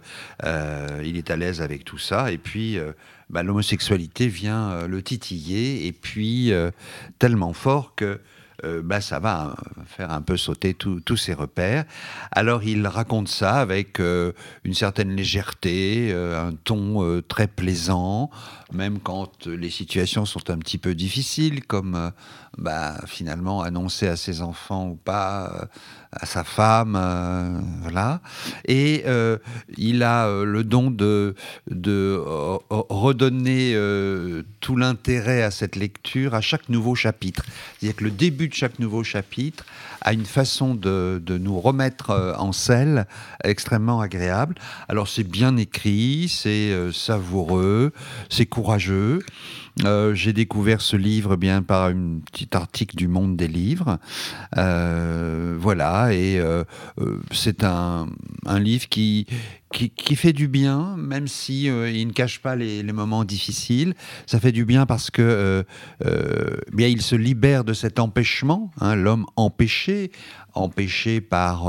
il est à l'aise avec tout ça. Et puis, ben, l'homosexualité vient le titiller, et puis tellement fort que euh, bah, ça va euh, faire un peu sauter tous ses repères. Alors il raconte ça avec euh, une certaine légèreté, un ton très plaisant, même quand les situations sont un petit peu difficiles, comme bah, finalement annoncer à ses enfants ou pas, à sa femme, voilà. Et il a le don de, de redonner tout l'intérêt à cette lecture à chaque nouveau chapitre. C'est-à-dire que le début de chaque nouveau chapitre a une façon de, nous remettre euh, en selle extrêmement agréable. Alors c'est bien écrit, c'est euh, savoureux, c'est courageux. Euh, j'ai découvert ce livre bien par un petit article du Monde des livres. voilà, et c'est un, livre qui, qui, fait du bien, même si euh, il ne cache pas les, moments difficiles. Ça fait du bien parce que euh, euh, bien il se libère de cet empêchement, hein, l'homme empêché, empêché par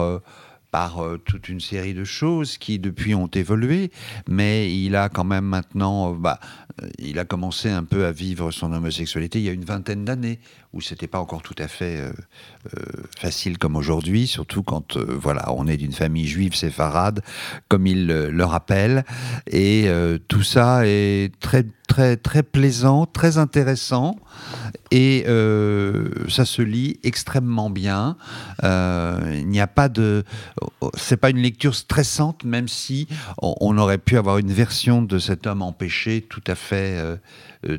par toute une série de choses qui depuis ont évolué, mais il a quand même maintenant, bah, il a commencé un peu à vivre son homosexualité il y a une vingtaine d'années, où c'était pas encore tout à fait euh, facile comme aujourd'hui, surtout quand euh, voilà, on est d'une famille juive séfarade, comme il le rappelle. Et euh, tout ça est très très très plaisant, très intéressant, et ça se lit extrêmement bien. il n'y a pas de, c'est pas une lecture stressante, même si on, aurait pu avoir une version de cet homme empêché tout à fait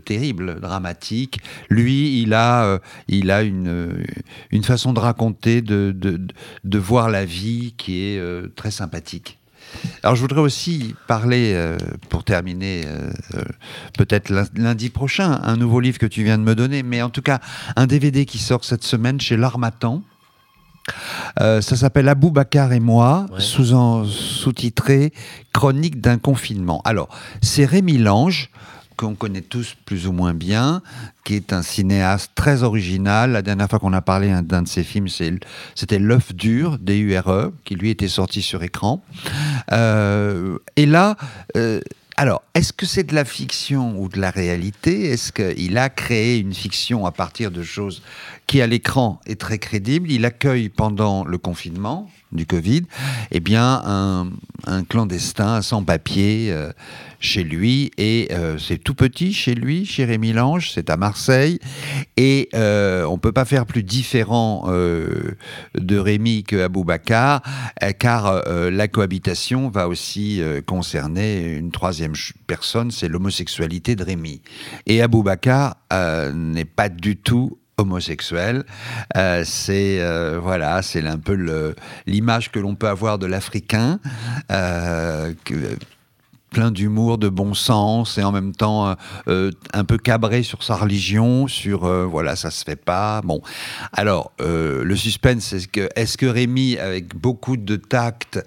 terrible, dramatique. Lui, il a, il a une, une façon de raconter, de, de, voir la vie qui est euh, très sympathique. Alors je voudrais aussi parler, euh, pour terminer, euh, peut-être lundi prochain, un nouveau livre que tu viens de me donner, mais en tout cas un DVD qui sort cette semaine chez L'Armatan. ça s'appelle Abou Bakar et moi, sous-titré Chronique d'un confinement. Alors, c'est Rémi Lange, qu'on connaît tous plus ou moins bien, qui est un cinéaste très original. La dernière fois qu'on a parlé d'un de ses films, c'était L'œuf dur, D-U-R-E, qui lui était sorti sur écran. Euh, et là, euh, alors, est-ce que c'est de la fiction ou de la réalité? Est-ce qu'il a créé une fiction à partir de choses qui, à l'écran, est très crédible? Il accueille pendant le confinement du Covid, eh bien, un, clandestin sans papier euh, chez lui et euh, c'est tout petit chez lui, chez Rémi Lange, c'est à Marseille et euh, on peut pas faire plus différent de Rémi que Aboubacar car la cohabitation va aussi concerner une troisième personne, c'est l'homosexualité de Rémi. Et Aboubacar n'est pas du tout homosexuel. c'est voilà, c'est un peu l'image que l'on peut avoir de l'Africain plein d'humour, de bon sens et en même temps euh, euh, un peu cabré sur sa religion, sur euh, voilà ça se fait pas. Bon, alors le suspense, est-ce que est-ce que Rémi, avec beaucoup de tact,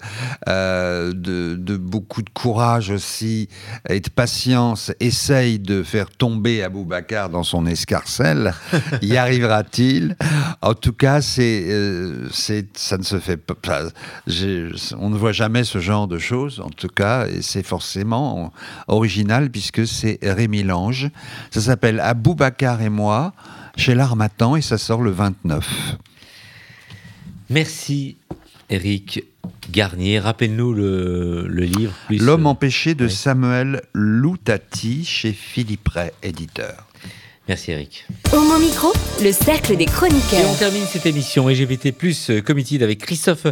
de, de, beaucoup de courage aussi et de patience, essaye de faire tomber Aboubacar dans son escarcelle Y arrivera-t-il? En tout cas, c'est c'est ça ne se fait pas. On ne voit jamais ce genre de choses. En tout cas, et c'est forcément original puisque c'est Rémi Lange. Ça s'appelle Aboubacar et moi chez l'Armatan et ça sort le 29. Merci Eric Garnier. Rappelle-nous le, livre. L'homme empêché de Samuel Loutati chez Philippe Ray, éditeur. Merci Eric. Au mon micro, le cercle des chroniqueurs. Et on termine cette émission LGBT Plus Committee avec Christophe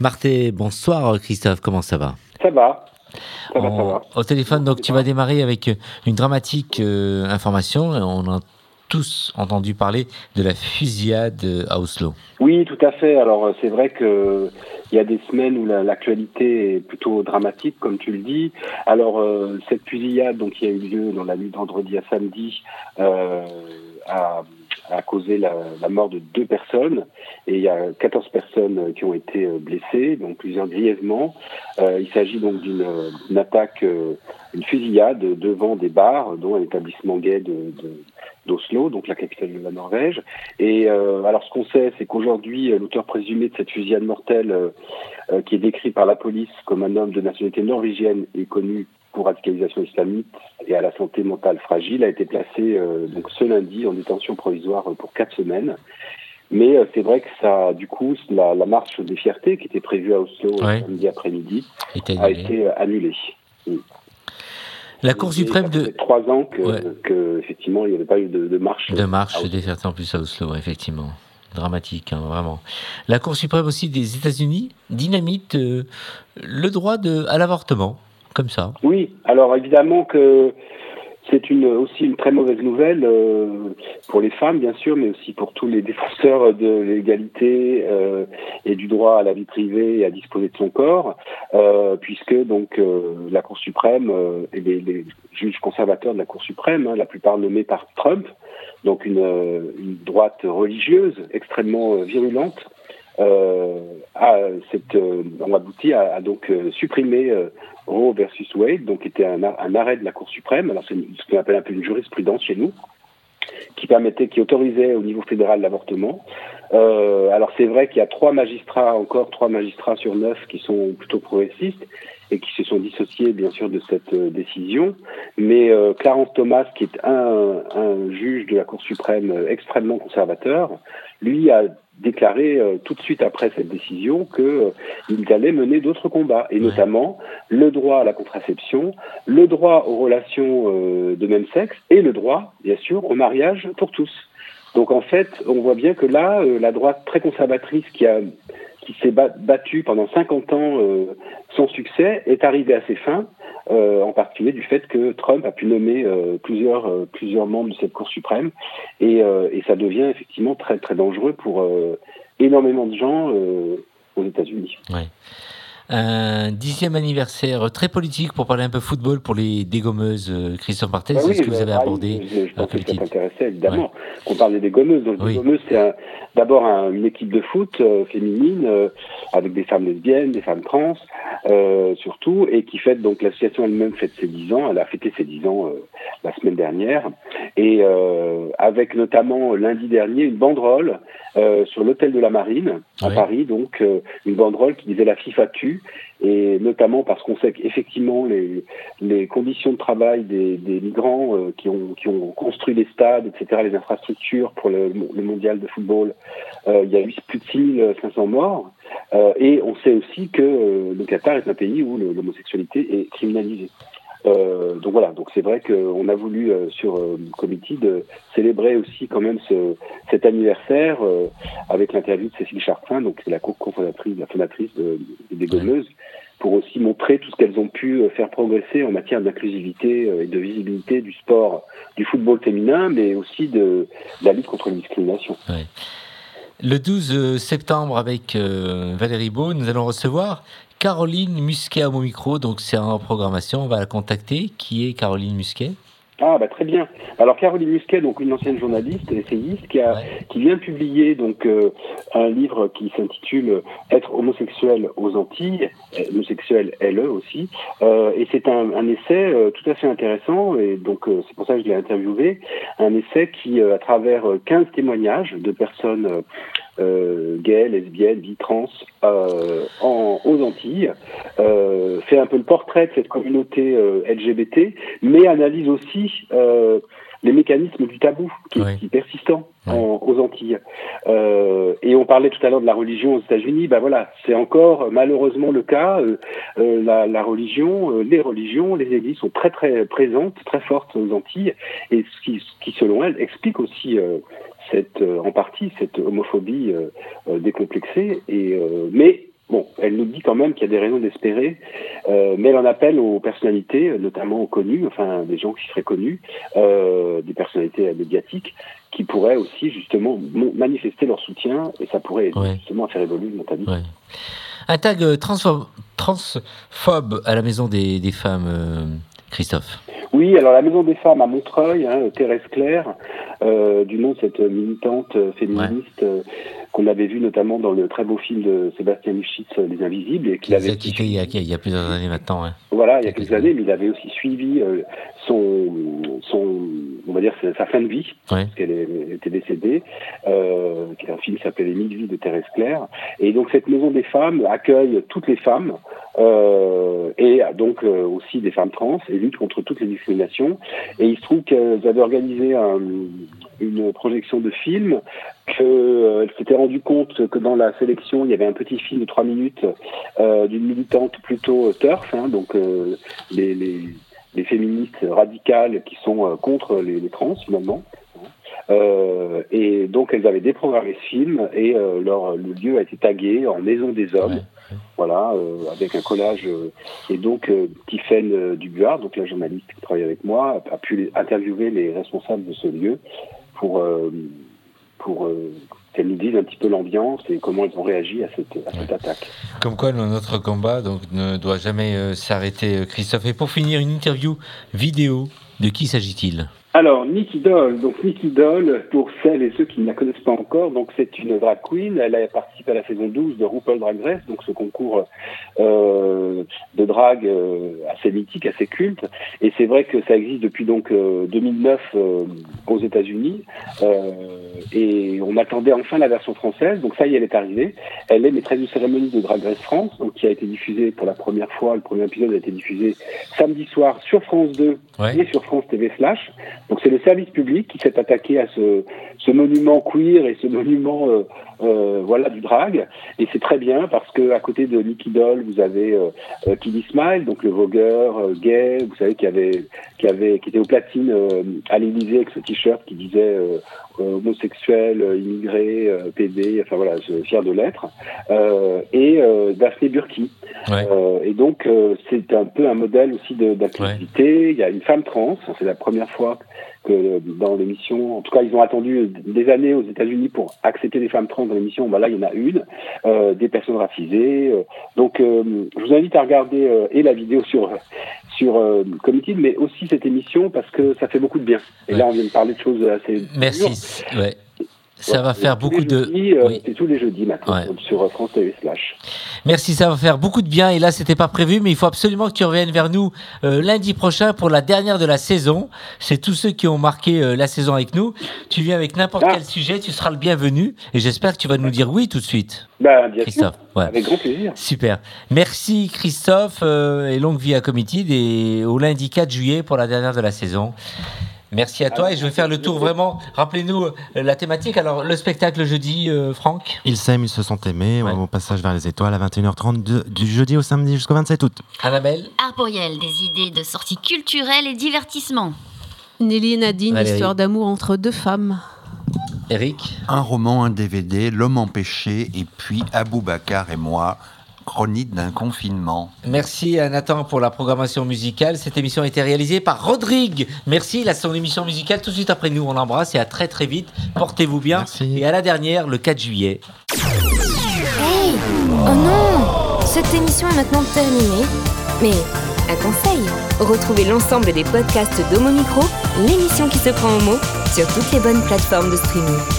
Marté. Bonsoir Christophe, comment ça va? Ça va. Ça va, ça va. Au téléphone, donc tu vas démarrer avec une dramatique information. On a tous entendu parler de la fusillade à Oslo. Oui, tout à fait. Alors c'est vrai que il y a des semaines où l'actualité est plutôt dramatique, comme tu le dis. Alors cette fusillade, donc qui a eu lieu dans la nuit de vendredi à samedi, euh, a, a, causé la, mort de deux personnes et il y a 14 personnes qui ont été blessées, donc plusieurs grièvement. Euh, il s'agit donc d'une attaque, une fusillade devant des bars, dont un établissement gay de, de d'Oslo, donc la capitale de la Norvège. Et euh, alors ce qu'on sait, c'est qu'aujourd'hui, euh, l'auteur présumé de cette fusillade mortelle, euh, euh, qui est décrit par la police comme un homme de nationalité norvégienne et connu pour radicalisation islamique et à la santé mentale fragile, a été placé donc ce lundi en détention provisoire pour quatre semaines. Mais c'est vrai que ça, du coup, la, la, marche des fiertés qui était prévue à Oslo ouais. samedi après-midi a été annulée. La Cour suprême de. trois ans que, que, effectivement, il n'y avait pas eu de, de marche. De marche des en plus à Oslo, effectivement. Dramatique, hein, vraiment. La Cour suprême aussi des États-Unis dynamite euh, le droit de, à l'avortement, Oui, alors évidemment que c'est aussi une très mauvaise nouvelle euh, pour les femmes, bien sûr, mais aussi pour tous les défenseurs de l'égalité euh, et du droit à la vie privée et à disposer de son corps, euh, puisque donc la Cour suprême et les, juges conservateurs de la Cour suprême, hein, la plupart nommés par Trump, donc une droite religieuse extrêmement virulente, euh, a, cette, euh, on aboutit à, à donc euh, supprimer Roe versus Wade, donc était un, un, arrêt de la Cour suprême. Alors c'est ce qu'on appelle un peu une jurisprudence chez nous, qui permettait, qui autorisait au niveau fédéral l'avortement. Euh, alors c'est vrai qu'il y a trois magistrats, encore trois magistrats sur neuf qui sont plutôt progressistes et qui se sont dissociés bien sûr de cette décision. Mais euh, Clarence Thomas, qui est un, un, juge de la Cour suprême extrêmement conservateur, lui a déclaré euh, tout de suite après cette décision qu'il euh, allait mener d'autres combats, et ouais. notamment le droit à la contraception, le droit aux relations euh, de même sexe et le droit, bien sûr, au mariage pour tous. Donc en fait, on voit bien que là, euh, la droite très conservatrice qui a qui s'est battue pendant 50 ans sans succès est arrivée à ses fins euh, en particulier du fait que Trump a pu nommer euh, plusieurs, euh, plusieurs membres de cette Cour suprême, et, ça devient effectivement très, très dangereux pour énormément de gens aux États-Unis. Un dixième anniversaire très politique pour parler un peu football pour les dégommeuses, Christophe Martel, bah c'est oui, ce que vous avez bah, abordé. Je, je pense que ça t'intéressait évidemment ouais. qu'on parle des dégommeuses. Donc, oui. dégommeuses, c'est d'abord un, une équipe de foot euh, féminine euh, avec des femmes lesbiennes, des femmes trans, euh, surtout, et qui fête donc l'association elle-même fête ses 10 ans. Elle a fêté ses 10 ans la semaine dernière, et avec notamment lundi dernier une banderole sur l'hôtel de la Marine à oui. Paris, donc une banderole qui disait la FIFA tue et notamment parce qu'on sait qu'effectivement les, les conditions de travail des, migrants euh, qui, ont, construit les stades, etc., les infrastructures pour le, mondial de football, euh, il y a eu plus de 6500 morts. Euh, et on sait aussi que le Qatar est un pays où l'homosexualité est criminalisée. Euh, donc voilà, donc c'est vrai qu'on a voulu euh, sur euh, Committee de célébrer aussi quand même ce, cet anniversaire avec l'interview de Cécile Chartrain, donc c'est la co-fondatrice, la fondatrice de, des Gommeuses, pour aussi montrer tout ce qu'elles ont pu faire progresser en matière d'inclusivité et de visibilité du sport, du football féminin, mais aussi de, de la lutte contre la discrimination. Ouais. Le 12 septembre, avec euh, Valérie Beau, nous allons recevoir Caroline Musquet à mon micro, donc c'est en programmation, on va la contacter. Qui est Caroline Musquet? Ah bah très bien. Alors Caroline Musquet, donc une ancienne journaliste, essayiste, qui a ouais. qui vient publier donc euh, un livre qui s'intitule Être homosexuel aux Antilles, homosexuel LE aussi, euh, et c'est un, un, essai euh, tout à fait intéressant et donc euh, c'est pour ça que je l'ai interviewé, un essai qui euh, à travers 15 témoignages de personnes euh, gays, lesbiennes, bi, trans euh, en, aux Antilles, euh, fait un peu le portrait de cette communauté LGBT, mais analyse aussi les mécanismes du tabou qui, oui. qui est persistant oui. en, aux Antilles. Euh, et on parlait tout à l'heure de la religion aux États-Unis. Ben voilà, c'est encore malheureusement le cas. Euh, euh, la, la, religion, les religions, les églises sont très très présentes, très fortes aux Antilles, et ce qui, ce qui selon elles explique aussi cette, en partie cette homophobie décomplexée. Et mais Bon, elle nous dit quand même qu'il y a des raisons d'espérer, euh, mais elle en appelle aux personnalités, notamment aux connus, enfin des gens qui seraient connus, euh, des personnalités médiatiques, qui pourraient aussi justement manifester leur soutien, et ça pourrait justement faire évoluer le mentalité. Un tag euh, transphobe, transphobe à la maison des, des femmes, Christophe. Oui, alors la Maison des Femmes à Montreuil, hein, Thérèse Claire, euh, du nom de cette militante féministe euh, qu'on avait vue notamment dans le très beau film de Sébastien Lifshitz, Les Invisibles. Et qu'il avait quitté il y, a, il y, a, plusieurs années maintenant. Hein. Voilà, il y a quelques années, mais il avait aussi suivi euh, son, son, on va dire, sa fin de vie, ouais. parce qu'elle était décédée, euh, un film qui s'appelait Les mille vies de Thérèse Claire. Et donc cette Maison des Femmes accueille toutes les femmes, euh, et donc euh, aussi des femmes trans, et lutte contre toutes les discriminations. Et il se trouve qu'elles avaient organisé un, une projection de film, qu'elle euh, s'était rendu compte que dans la sélection, il y avait un petit film de trois minutes euh, d'une militante plutôt turf, hein, donc euh, les, les, les, féministes radicales qui sont contre les, les, trans finalement. et donc elles avaient déprogrammé ce film et leur, le lieu a été tagué en Maison des Hommes. Voilà, avec un collage. et donc, euh, Tiffaine Dubuard, donc la journaliste qui travaille avec moi, a, pu interviewer les responsables de ce lieu pour, euh, pour euh, qu'elles nous disent un petit peu l'ambiance et comment elles ont réagi à cette, à cette attaque. Comme quoi, notre combat donc, ne doit jamais euh, s'arrêter, Christophe. Et pour finir, une interview vidéo, de qui s'agit-il? Alors, Nikki Doll, donc Nikki Doll, pour celles et ceux qui ne la connaissent pas encore, donc c'est une drag queen. Elle a participé à la saison 12 de RuPaul Drag Race, donc ce concours euh, de drag euh, assez mythique, assez culte. Et c'est vrai que ça existe depuis donc 2009 euh, aux États-Unis. et on attendait enfin la version française. Donc ça y est, elle est arrivée. Elle est maîtresse de cérémonie de Drag Race France, donc qui a été diffusée pour la première fois. Le premier épisode a été diffusé samedi soir sur France 2 et sur France TV Flash. Donc c'est le service public qui s'est attaqué à ce, ce, monument queer et ce monument euh, euh, voilà du drag. Et c'est très bien parce que à côté de Nicky Doll vous avez euh, euh Kiddy Smile donc le vogueur euh, gay. Vous savez qui avait qui avait qui était au platine à l'Élysée avec ce t-shirt qui disait homosexuel immigré PD enfin voilà fier de l'être. Et Daphné Burki. Et donc c'est un peu un modèle aussi d'activité. Il y a une femme trans. C'est la première fois que dans l'émission, en tout cas, ils ont attendu des années aux États-Unis pour accepter des femmes trans dans l'émission. Bah là, il y en a une, euh, des personnes racisées. Euh. donc, euh, je vous invite à regarder et la vidéo sur sur Committee, mais aussi cette émission parce que ça fait beaucoup de bien. Et là, on vient de parler de choses assez. Merci. Ouais. Ça va faire beaucoup de. Euh, c'est tous les jeudis maintenant sur euh, France TV Slash. Merci, ça va faire beaucoup de bien. Et là, c'était pas prévu, mais il faut absolument que tu reviennes vers nous euh, lundi prochain pour la dernière de la saison. C'est tous ceux qui ont marqué la saison avec nous. Tu viens avec n'importe ah. quel sujet, tu seras le bienvenu. Et j'espère que tu vas nous dire oui tout de suite. Bah, bien Christophe. Sûr. Avec grand plaisir. Super. Merci Christophe et longue vie à Committee et au lundi 4 juillet pour la dernière de la saison. Merci à toi et je vais faire le tour vraiment. Rappelez-nous euh, la thématique. Alors, le spectacle jeudi, euh, Franck Ils s'aiment, ils se sont aimés. Au passage vers les étoiles à 21h30 du jeudi au samedi jusqu'au 27 août. Annabelle Arporiel, des idées de sorties culturelles et divertissement. Nelly et Nadine, histoire d'amour entre deux femmes. Eric Un roman, un DVD, L'homme empêché, et puis Abou Bakar et moi, chronique d'un confinement. Merci à Nathan pour la programmation musicale. Cette émission a été réalisée par Rodrigue. Merci, là son émission musicale tout de suite après nous. On l'embrasse et à très très vite. Portez-vous bien. Et à la dernière, le 4 juillet. Hey Oh non Cette émission est maintenant terminée. Mais un conseil retrouvez l'ensemble des podcasts d'Homo Micro, l'émission qui se prend au mot, sur toutes les bonnes plateformes de streaming.